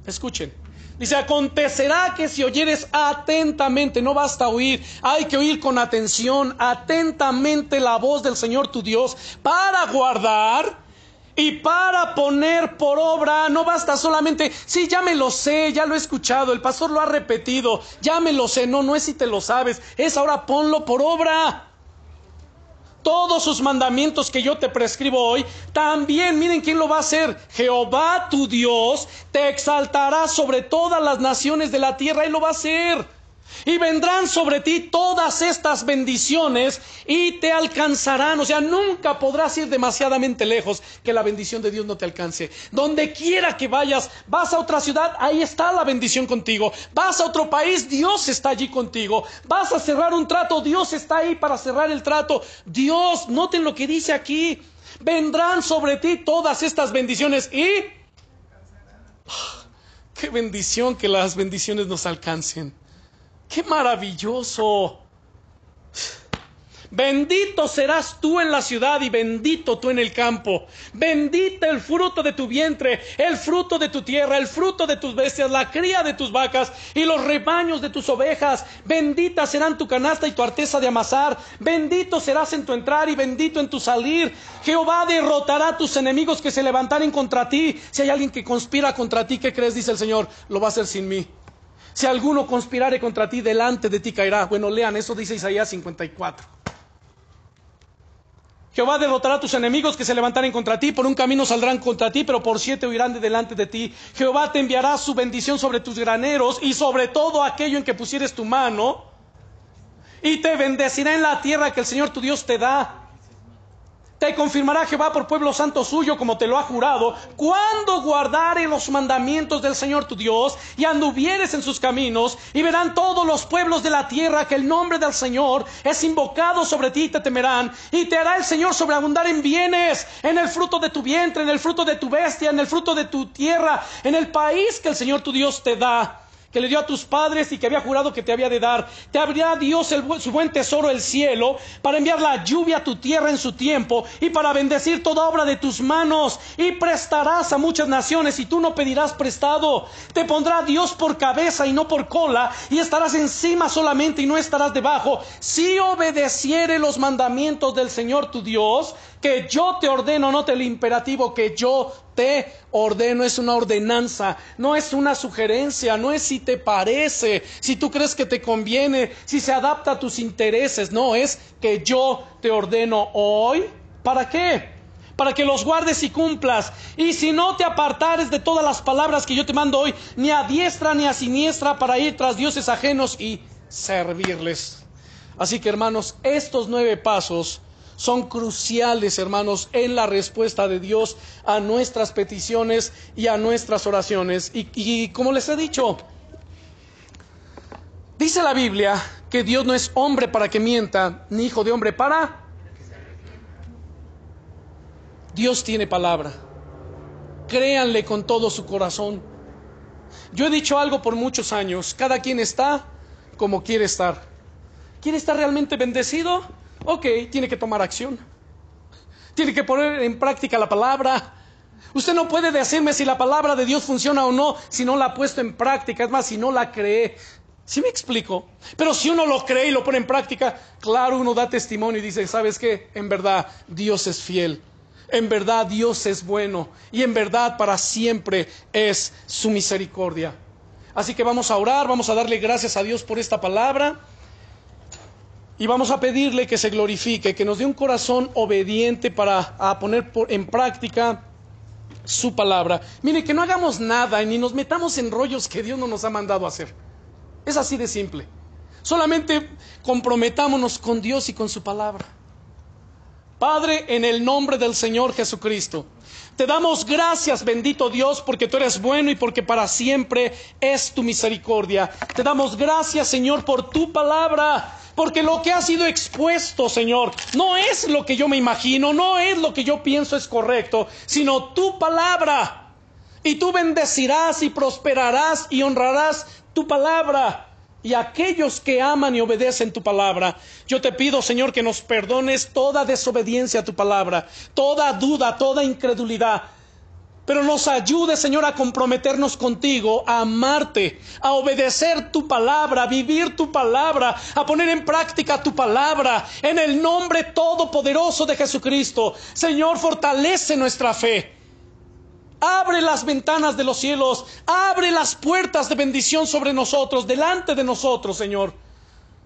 Escuchen. Dice, acontecerá que si oyeres atentamente, no basta oír, hay que oír con atención, atentamente la voz del Señor tu Dios, para guardar y para poner por obra, no basta solamente, sí, ya me lo sé, ya lo he escuchado, el pastor lo ha repetido, ya me lo sé, no, no es si te lo sabes, es ahora ponlo por obra todos sus mandamientos que yo te prescribo hoy, también miren quién lo va a hacer. Jehová tu Dios te exaltará sobre todas las naciones de la tierra y lo va a hacer. Y vendrán sobre ti todas estas bendiciones y te alcanzarán. O sea, nunca podrás ir demasiadamente lejos que la bendición de Dios no te alcance. Donde quiera que vayas, vas a otra ciudad, ahí está la bendición contigo. Vas a otro país, Dios está allí contigo. Vas a cerrar un trato, Dios está ahí para cerrar el trato. Dios, noten lo que dice aquí. Vendrán sobre ti todas estas bendiciones y... ¡ah! Qué bendición que las bendiciones nos alcancen. ¡Qué maravilloso! Bendito serás tú en la ciudad y bendito tú en el campo. Bendita el fruto de tu vientre, el fruto de tu tierra, el fruto de tus bestias, la cría de tus vacas y los rebaños de tus ovejas. Bendita serán tu canasta y tu arteza de amasar. Bendito serás en tu entrar y bendito en tu salir. Jehová derrotará a tus enemigos que se levantaren contra ti. Si hay alguien que conspira contra ti, ¿qué crees? Dice el Señor, lo va a hacer sin mí. Si alguno conspirare contra ti, delante de ti caerá. Bueno, lean, eso dice Isaías 54. Jehová derrotará a tus enemigos que se levantaren contra ti, por un camino saldrán contra ti, pero por siete huirán de delante de ti. Jehová te enviará su bendición sobre tus graneros y sobre todo aquello en que pusieres tu mano, y te bendecirá en la tierra que el Señor tu Dios te da. Te confirmará Jehová por pueblo santo suyo, como te lo ha jurado, cuando guardare los mandamientos del Señor tu Dios y anduvieres en sus caminos, y verán todos los pueblos de la tierra que el nombre del Señor es invocado sobre ti y te temerán, y te hará el Señor sobreabundar en bienes, en el fruto de tu vientre, en el fruto de tu bestia, en el fruto de tu tierra, en el país que el Señor tu Dios te da que le dio a tus padres y que había jurado que te había de dar. Te abrirá Dios su buen tesoro, el cielo, para enviar la lluvia a tu tierra en su tiempo y para bendecir toda obra de tus manos. Y prestarás a muchas naciones y tú no pedirás prestado. Te pondrá Dios por cabeza y no por cola y estarás encima solamente y no estarás debajo. Si obedeciere los mandamientos del Señor tu Dios, que yo te ordeno, no el imperativo que yo te ordeno, es una ordenanza, no es una sugerencia, no es si te parece, si tú crees que te conviene, si se adapta a tus intereses, no, es que yo te ordeno hoy. ¿Para qué? Para que los guardes y cumplas. Y si no te apartares de todas las palabras que yo te mando hoy, ni a diestra ni a siniestra, para ir tras dioses ajenos y servirles. Así que hermanos, estos nueve pasos son cruciales, hermanos, en la respuesta de Dios a nuestras peticiones y a nuestras oraciones. Y, como les he dicho, dice la Biblia que Dios no es hombre para que mienta, ni hijo de hombre para... Dios tiene palabra. Créanle con todo su corazón. Yo he dicho algo por muchos años. Cada quien está como quiere estar. ¿Quiere estar realmente bendecido? Ok, tiene que tomar acción. Tiene que poner en práctica la palabra. Usted no puede decirme si la palabra de Dios funciona o no si no la ha puesto en práctica. Es más, si no la cree. ¿Sí me explico? Pero si uno lo cree y lo pone en práctica, claro, uno da testimonio y dice, ¿sabes qué? En verdad, Dios es fiel. En verdad, Dios es bueno. Y en verdad, para siempre es su misericordia. Así que vamos a orar, vamos a darle gracias a Dios por esta palabra. Y vamos a pedirle que se glorifique, que nos dé un corazón obediente para poner en práctica su palabra. Mire, que no hagamos nada ni nos metamos en rollos que Dios no nos ha mandado hacer. Es así de simple. Solamente comprometámonos con Dios y con su palabra. Padre, en el nombre del Señor Jesucristo, te damos gracias, bendito Dios, porque tú eres bueno y porque para siempre es tu misericordia. Te damos gracias, Señor, por tu palabra porque lo que ha sido expuesto, Señor, no es lo que yo me imagino, no es lo que yo pienso es correcto, sino tu palabra. Y tú bendecirás y prosperarás y honrarás tu palabra. Y aquellos que aman y obedecen tu palabra, yo te pido, Señor, que nos perdones toda desobediencia a tu palabra, toda duda, toda incredulidad pero nos ayude, Señor, a comprometernos contigo, a amarte, a obedecer tu palabra, a vivir tu palabra, a poner en práctica tu palabra, en el nombre todopoderoso de Jesucristo. Señor, fortalece nuestra fe. Abre las ventanas de los cielos, abre las puertas de bendición sobre nosotros, delante de nosotros, Señor.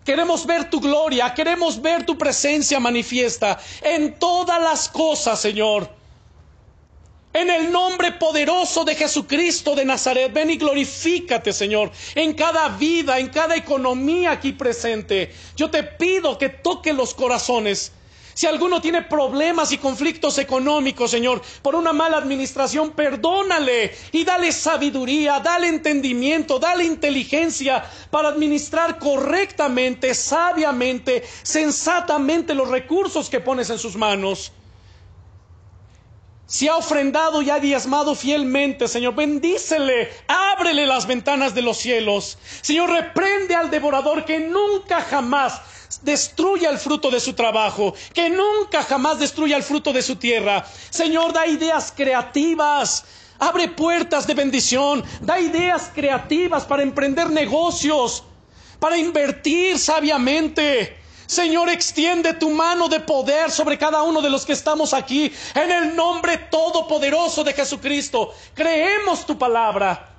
Queremos ver tu gloria, queremos ver tu presencia manifiesta en todas las cosas, Señor. En el nombre poderoso de Jesucristo de Nazaret, ven y glorifícate, Señor, en cada vida, en cada economía aquí presente. Yo te pido que toque los corazones. Si alguno tiene problemas y conflictos económicos, Señor, por una mala administración, perdónale y dale sabiduría, dale entendimiento, dale inteligencia para administrar correctamente, sabiamente, sensatamente los recursos que pones en sus manos si ha ofrendado y ha diezmado fielmente, Señor, bendícele, ábrele las ventanas de los cielos. Señor, reprende al devorador que nunca jamás destruya el fruto de su trabajo, que nunca jamás destruya el fruto de su tierra. Señor, da ideas creativas. Abre puertas de bendición, da ideas creativas para emprender negocios, para invertir sabiamente. Señor, extiende tu mano de poder sobre cada uno de los que estamos aquí, en el nombre todopoderoso de Jesucristo. Creemos tu palabra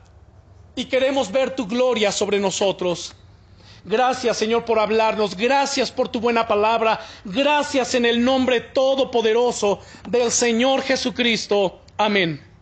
y queremos ver tu gloria sobre nosotros. Gracias, Señor, por hablarnos. Gracias por tu buena palabra. Gracias en el nombre todopoderoso del Señor Jesucristo. Amén.